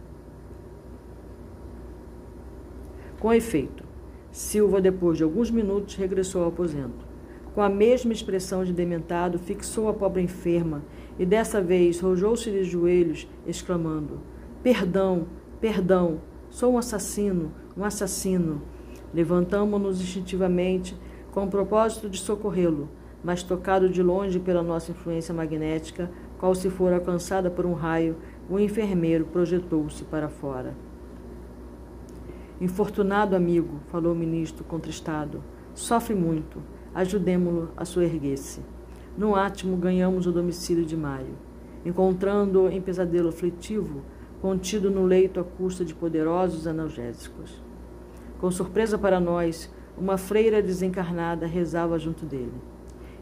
Com efeito, Silva, depois de alguns minutos, regressou ao aposento. Com a mesma expressão de dementado, fixou a pobre enferma e dessa vez rojou-se de joelhos, exclamando: Perdão, perdão, sou um assassino, um assassino. Levantamo-nos instintivamente com o propósito de socorrê-lo, mas tocado de longe pela nossa influência magnética, qual se for alcançada por um raio, o enfermeiro projetou-se para fora. Infortunado amigo, falou o ministro contristado, sofre muito. Ajudemo-lo a soerguer-se. No átimo, ganhamos o domicílio de Maio, encontrando-o em pesadelo aflitivo, contido no leito à custa de poderosos analgésicos. Com surpresa para nós, uma freira desencarnada rezava junto dele.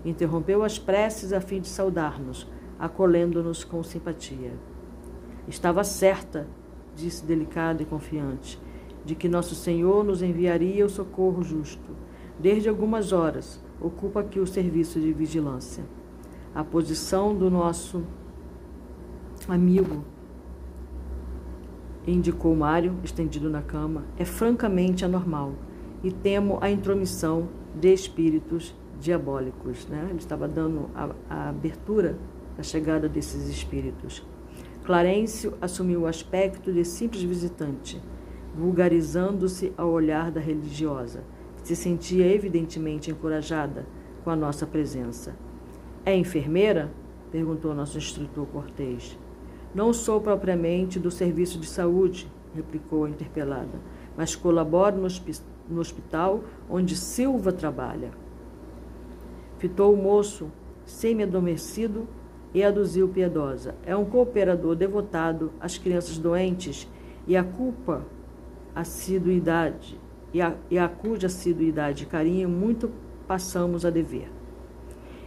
Interrompeu as preces a fim de saudar-nos, acolhendo-nos com simpatia. Estava certa, disse delicado e confiante, de que nosso Senhor nos enviaria o socorro justo desde algumas horas, ocupa aqui o serviço de vigilância. A posição do nosso amigo, indicou Mário, estendido na cama, é francamente anormal e temo a intromissão de espíritos diabólicos. Né? Ele estava dando a, a abertura da chegada desses espíritos. Clarencio assumiu o aspecto de simples visitante, vulgarizando-se ao olhar da religiosa se sentia evidentemente encorajada com a nossa presença. É enfermeira? perguntou nosso instrutor cortês. Não sou propriamente do serviço de saúde, replicou a interpelada, mas colaboro no, no hospital onde Silva trabalha. Fitou o moço, semi-adormecido, e aduziu piedosa. É um cooperador devotado às crianças doentes e a culpa, assiduidade e a, e a cuja assiduidade e carinho muito passamos a dever.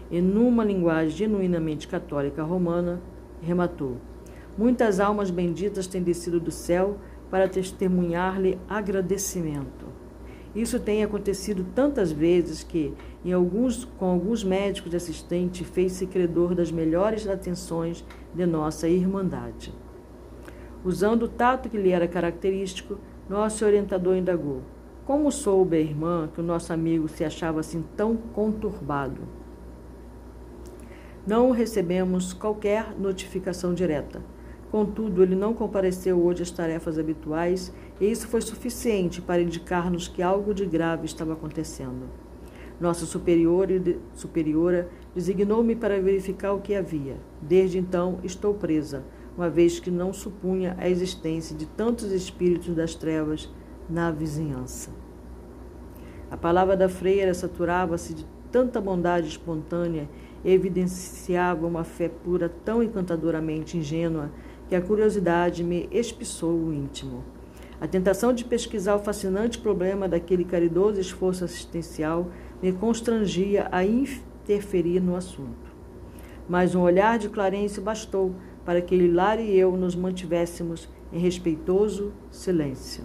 e, numa linguagem genuinamente católica romana, rematou: Muitas almas benditas têm descido do céu para testemunhar-lhe agradecimento. Isso tem acontecido tantas vezes que, em alguns, com alguns médicos assistentes, fez-se credor das melhores atenções de nossa irmandade. Usando o tato que lhe era característico, nosso orientador indagou: Como soube a irmã que o nosso amigo se achava assim tão conturbado? Não recebemos qualquer notificação direta. Contudo, ele não compareceu hoje às tarefas habituais e isso foi suficiente para indicar-nos que algo de grave estava acontecendo. Nossa superior superiora designou-me para verificar o que havia. Desde então estou presa, uma vez que não supunha a existência de tantos espíritos das trevas na vizinhança. A palavra da freira saturava-se de tanta bondade espontânea e evidenciava uma fé pura tão encantadoramente ingênua que a curiosidade me espiçou o íntimo. A tentação de pesquisar o fascinante problema daquele caridoso esforço assistencial me constrangia a interferir no assunto. Mas um olhar de Clarence bastou para que Hilário e eu nos mantivéssemos em respeitoso silêncio.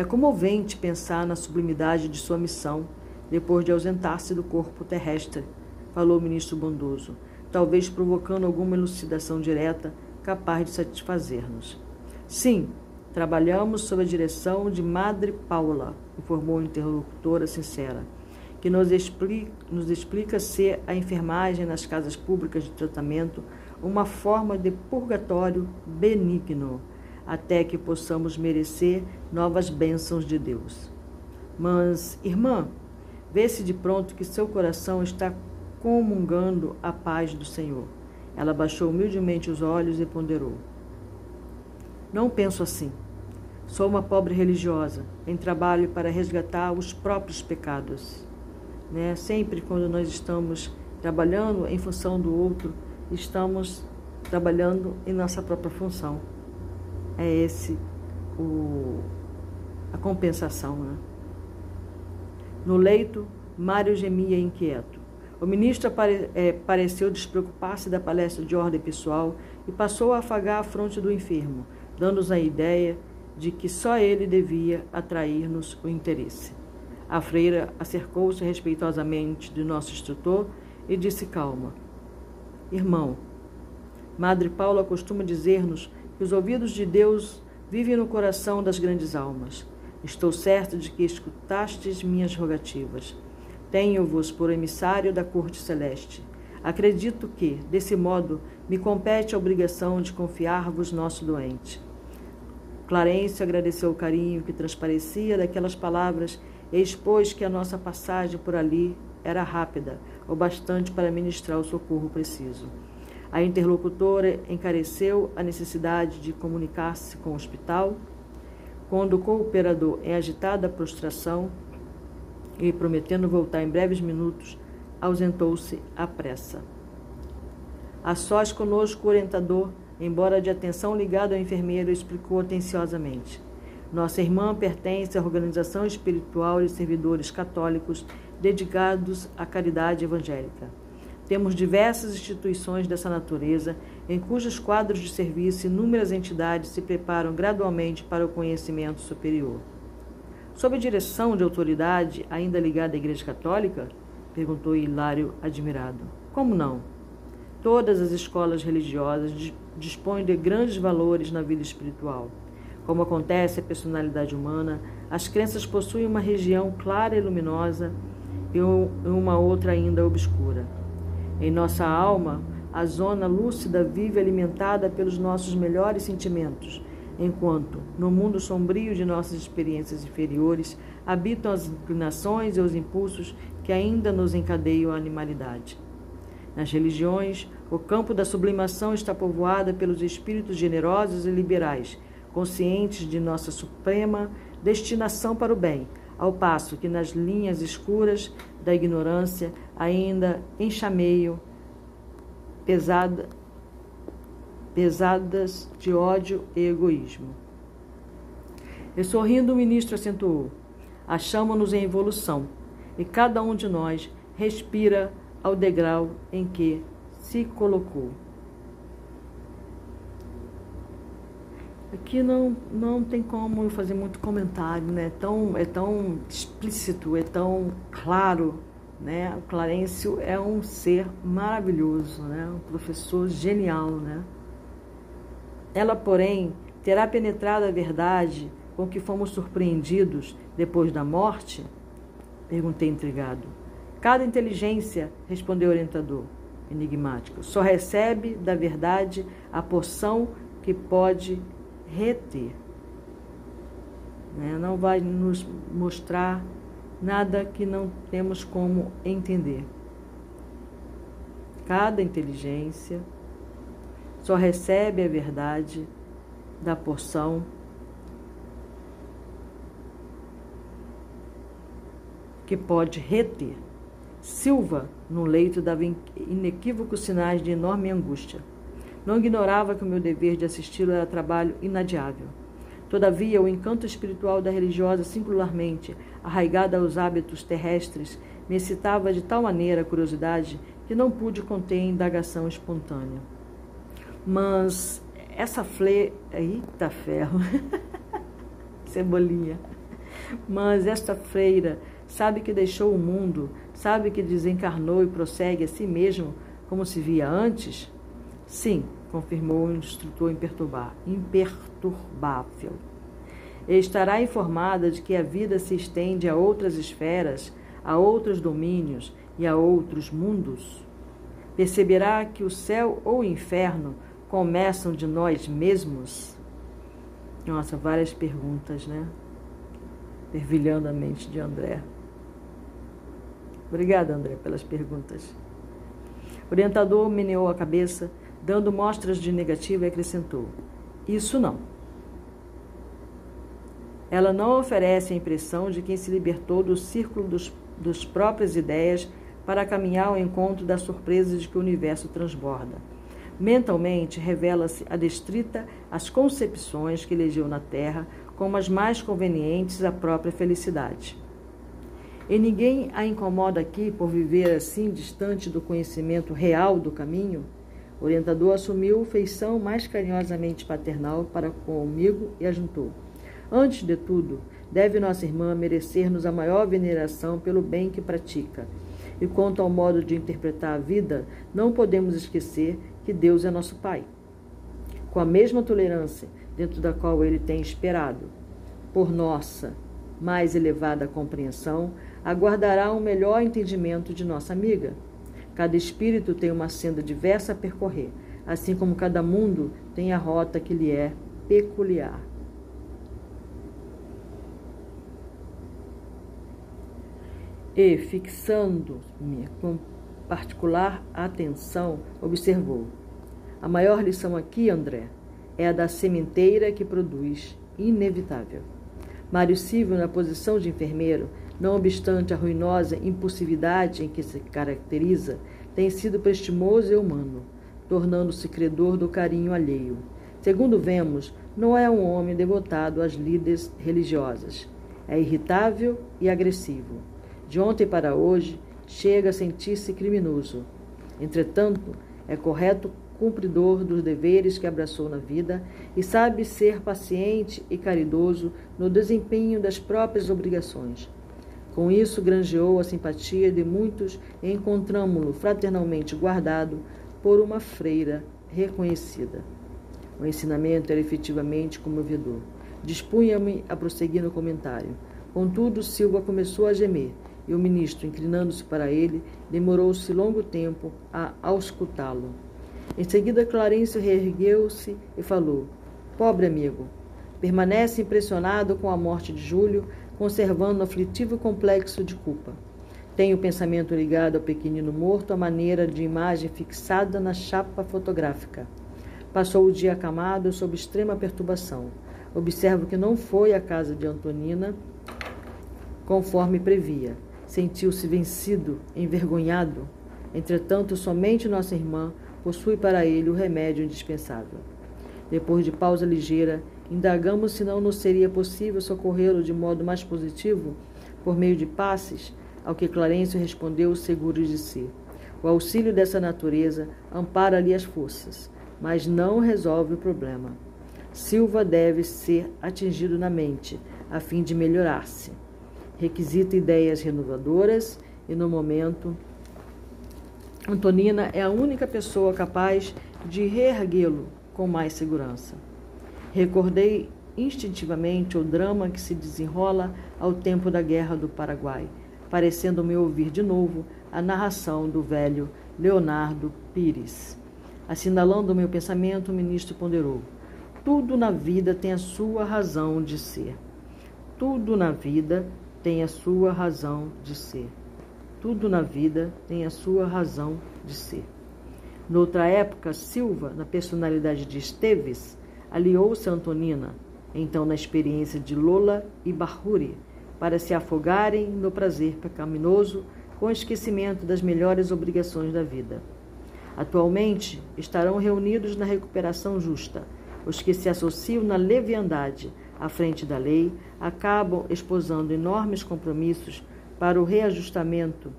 É comovente pensar na sublimidade de sua missão depois de ausentar-se do corpo terrestre, falou o ministro bondoso talvez provocando alguma elucidação direta capaz de satisfazer-nos. Sim, trabalhamos sob a direção de Madre Paula, informou a interlocutora sincera, que nos explica, nos explica ser a enfermagem nas casas públicas de tratamento uma forma de purgatório benigno, até que possamos merecer novas bênçãos de Deus. Mas, irmã, vê-se de pronto que seu coração está comungando a paz do Senhor. Ela baixou humildemente os olhos e ponderou. Não penso assim. Sou uma pobre religiosa em trabalho para resgatar os próprios pecados. Né? Sempre quando nós estamos trabalhando em função do outro, estamos trabalhando em nossa própria função. É esse o, a compensação. Né? No leito, Mário gemia inquieto. O ministro apare, é, pareceu despreocupar-se da palestra de ordem pessoal e passou a afagar a fronte do enfermo, dando-nos a ideia de que só ele devia atrair-nos o interesse. A freira acercou-se respeitosamente de nosso instrutor e disse calma: Irmão, Madre Paula costuma dizer-nos que os ouvidos de Deus vivem no coração das grandes almas. Estou certo de que escutastes minhas rogativas. Tenho-vos por emissário da corte celeste. Acredito que, desse modo, me compete a obrigação de confiar-vos nosso doente. Clarence agradeceu o carinho que transparecia daquelas palavras e expôs que a nossa passagem por ali era rápida, o bastante para ministrar o socorro preciso. A interlocutora encareceu a necessidade de comunicar-se com o hospital. Quando o cooperador, em agitada prostração, e, prometendo voltar em breves minutos, ausentou-se à pressa. A sós conosco, o orientador, embora de atenção ligado ao enfermeiro, explicou atenciosamente. Nossa irmã pertence à organização espiritual de servidores católicos dedicados à caridade evangélica. Temos diversas instituições dessa natureza, em cujos quadros de serviço inúmeras entidades se preparam gradualmente para o conhecimento superior. Sob direção de autoridade ainda ligada à Igreja Católica? perguntou Hilário, admirado. Como não? Todas as escolas religiosas dispõem de grandes valores na vida espiritual. Como acontece a personalidade humana, as crenças possuem uma região clara e luminosa e uma outra ainda obscura. Em nossa alma, a zona lúcida vive alimentada pelos nossos melhores sentimentos, enquanto, no mundo sombrio de nossas experiências inferiores, habitam as inclinações e os impulsos que ainda nos encadeiam à animalidade. Nas religiões, o campo da sublimação está povoado pelos espíritos generosos e liberais, conscientes de nossa suprema destinação para o bem, ao passo que nas linhas escuras da ignorância ainda enxameiam pesada pesadas de ódio e egoísmo. E sorrindo, o ministro acentuou: Achamos-nos em evolução, e cada um de nós respira ao degrau em que se colocou. Aqui não, não tem como eu fazer muito comentário, né? É tão, é tão explícito, é tão claro, né? O Clarencio é um ser maravilhoso, né? Um professor genial, né? Ela, porém, terá penetrado a verdade com que fomos surpreendidos depois da morte? Perguntei intrigado. Cada inteligência, respondeu o orientador, enigmático, só recebe da verdade a porção que pode reter. Né? Não vai nos mostrar nada que não temos como entender. Cada inteligência só recebe a verdade da porção que pode reter. Silva, no leito, dava inequívocos sinais de enorme angústia. Não ignorava que o meu dever de assisti-lo era trabalho inadiável. Todavia, o encanto espiritual da religiosa, singularmente arraigada aos hábitos terrestres, me excitava de tal maneira a curiosidade que não pude conter indagação espontânea. Mas essa fle... Eita ferro! Cebolinha! Mas esta freira sabe que deixou o mundo, sabe que desencarnou e prossegue a si mesmo como se via antes? Sim, confirmou o instrutor imperturbável. E estará informada de que a vida se estende a outras esferas, a outros domínios e a outros mundos? Perceberá que o céu ou o inferno começam de nós mesmos? Nossa, várias perguntas, né? Fervilhando a mente de André. Obrigada, André, pelas perguntas. O orientador meneou a cabeça, dando mostras de negativa, e acrescentou: Isso não. Ela não oferece a impressão de quem se libertou do círculo dos, dos próprias ideias para caminhar ao encontro das surpresas de que o universo transborda. Mentalmente, revela-se adestrita às concepções que elegeu na Terra como as mais convenientes à própria felicidade. E ninguém a incomoda aqui por viver assim distante do conhecimento real do caminho? O orientador assumiu feição mais carinhosamente paternal para comigo e ajuntou. Antes de tudo, deve nossa irmã merecer-nos a maior veneração pelo bem que pratica. E quanto ao modo de interpretar a vida, não podemos esquecer que Deus é nosso Pai. Com a mesma tolerância dentro da qual ele tem esperado, por nossa mais elevada compreensão, aguardará um melhor entendimento de nossa amiga Cada espírito tem uma senda diversa a percorrer, assim como cada mundo tem a rota que lhe é peculiar. E, fixando-me com particular atenção, observou: A maior lição aqui, André, é a da sementeira que produz inevitável. Mário Silvio, na posição de enfermeiro, não obstante a ruinosa impulsividade em que se caracteriza, tem sido prestimoso e humano, tornando-se credor do carinho alheio. Segundo vemos, não é um homem devotado às lides religiosas. É irritável e agressivo. De ontem para hoje, chega a sentir-se criminoso. Entretanto, é correto cumpridor dos deveres que abraçou na vida e sabe ser paciente e caridoso no desempenho das próprias obrigações. Com isso, granjeou a simpatia de muitos e encontramo-lo fraternalmente guardado por uma freira reconhecida. O ensinamento era efetivamente comovedor. Dispunha-me a prosseguir no comentário. Contudo, Silva começou a gemer e o ministro, inclinando-se para ele, demorou-se longo tempo a auscultá-lo. Em seguida, Clarencio reergueu-se e falou: Pobre amigo, permanece impressionado com a morte de Júlio conservando um aflitivo complexo de culpa. Tem o pensamento ligado ao pequenino morto à maneira de imagem fixada na chapa fotográfica. Passou o dia acamado sob extrema perturbação. Observo que não foi à casa de Antonina conforme previa. Sentiu-se vencido, envergonhado. Entretanto, somente nossa irmã possui para ele o remédio indispensável. Depois de pausa ligeira, Indagamos se não nos seria possível socorrê-lo de modo mais positivo, por meio de passes, Ao que Clarencio respondeu seguro de si. O auxílio dessa natureza ampara-lhe as forças, mas não resolve o problema. Silva deve ser atingido na mente, a fim de melhorar-se. Requisita ideias renovadoras e, no momento, Antonina é a única pessoa capaz de reerguê-lo com mais segurança. Recordei instintivamente o drama que se desenrola ao tempo da Guerra do Paraguai, parecendo-me ouvir de novo a narração do velho Leonardo Pires. Assinalando meu pensamento, o ministro ponderou: Tudo na vida tem a sua razão de ser. Tudo na vida tem a sua razão de ser. Tudo na vida tem a sua razão de ser. Noutra época, Silva, na personalidade de Esteves, aliou-se a Antonina, então na experiência de Lola e Bahuri, para se afogarem no prazer pecaminoso com o esquecimento das melhores obrigações da vida. Atualmente estarão reunidos na recuperação justa. Os que se associam na leviandade à frente da lei acabam esposando enormes compromissos para o reajustamento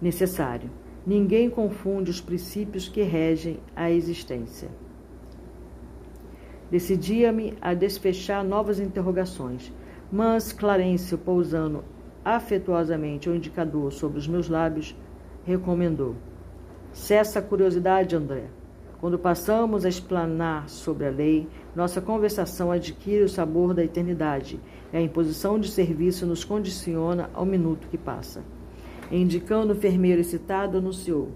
necessário. Ninguém confunde os princípios que regem a existência. Decidia-me a desfechar novas interrogações, mas Clarencio, pousando afetuosamente o indicador sobre os meus lábios, recomendou: Cessa a curiosidade, André. Quando passamos a explanar sobre a lei, nossa conversação adquire o sabor da eternidade e a imposição de serviço nos condiciona ao minuto que passa. indicando o enfermeiro excitado, anunciou: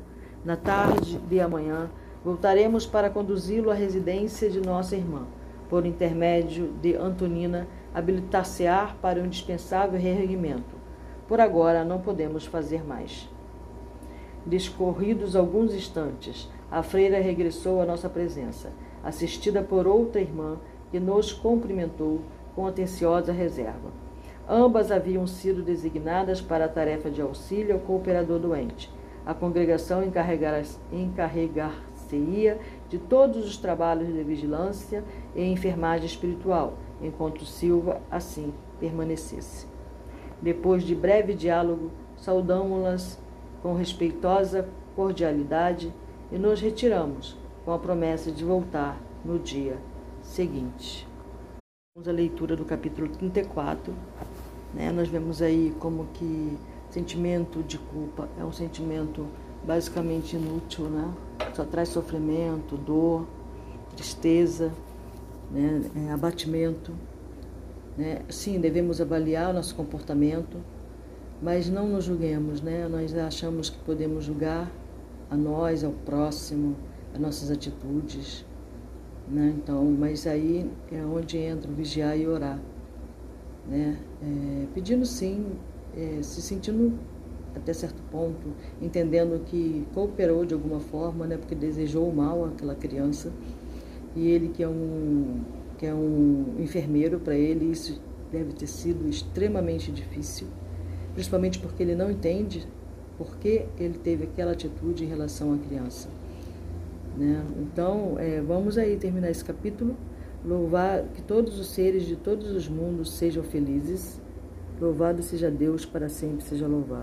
Na tarde de amanhã, voltaremos para conduzi-lo à residência de nossa irmã, por intermédio de Antonina habilitar-se-á para o indispensável reerguimento. Por agora não podemos fazer mais. Descorridos alguns instantes, a freira regressou à nossa presença, assistida por outra irmã que nos cumprimentou com atenciosa reserva. Ambas haviam sido designadas para a tarefa de auxílio ao cooperador doente. A congregação encarregar-se-ia de todos os trabalhos de vigilância e enfermagem espiritual, enquanto Silva assim permanecesse. Depois de breve diálogo, saudamos-las com respeitosa cordialidade e nos retiramos com a promessa de voltar no dia seguinte. Vamos à leitura do capítulo 34. Né? Nós vemos aí como que sentimento de culpa é um sentimento basicamente inútil, né? Só traz sofrimento, dor, tristeza, né, é, abatimento. Né? Sim, devemos avaliar o nosso comportamento, mas não nos julguemos, né? Nós achamos que podemos julgar a nós, ao próximo, as nossas atitudes, né? Então, mas aí é onde entra o vigiar e orar, né? É, pedindo sim, é, se sentindo até certo ponto, entendendo que cooperou de alguma forma, né? Porque desejou o mal àquela criança e ele que é um que é um enfermeiro para ele isso deve ter sido extremamente difícil, principalmente porque ele não entende por que ele teve aquela atitude em relação à criança. Né? Então, é, vamos aí terminar esse capítulo. Louvar que todos os seres de todos os mundos sejam felizes. Louvado seja Deus, para sempre seja louvado.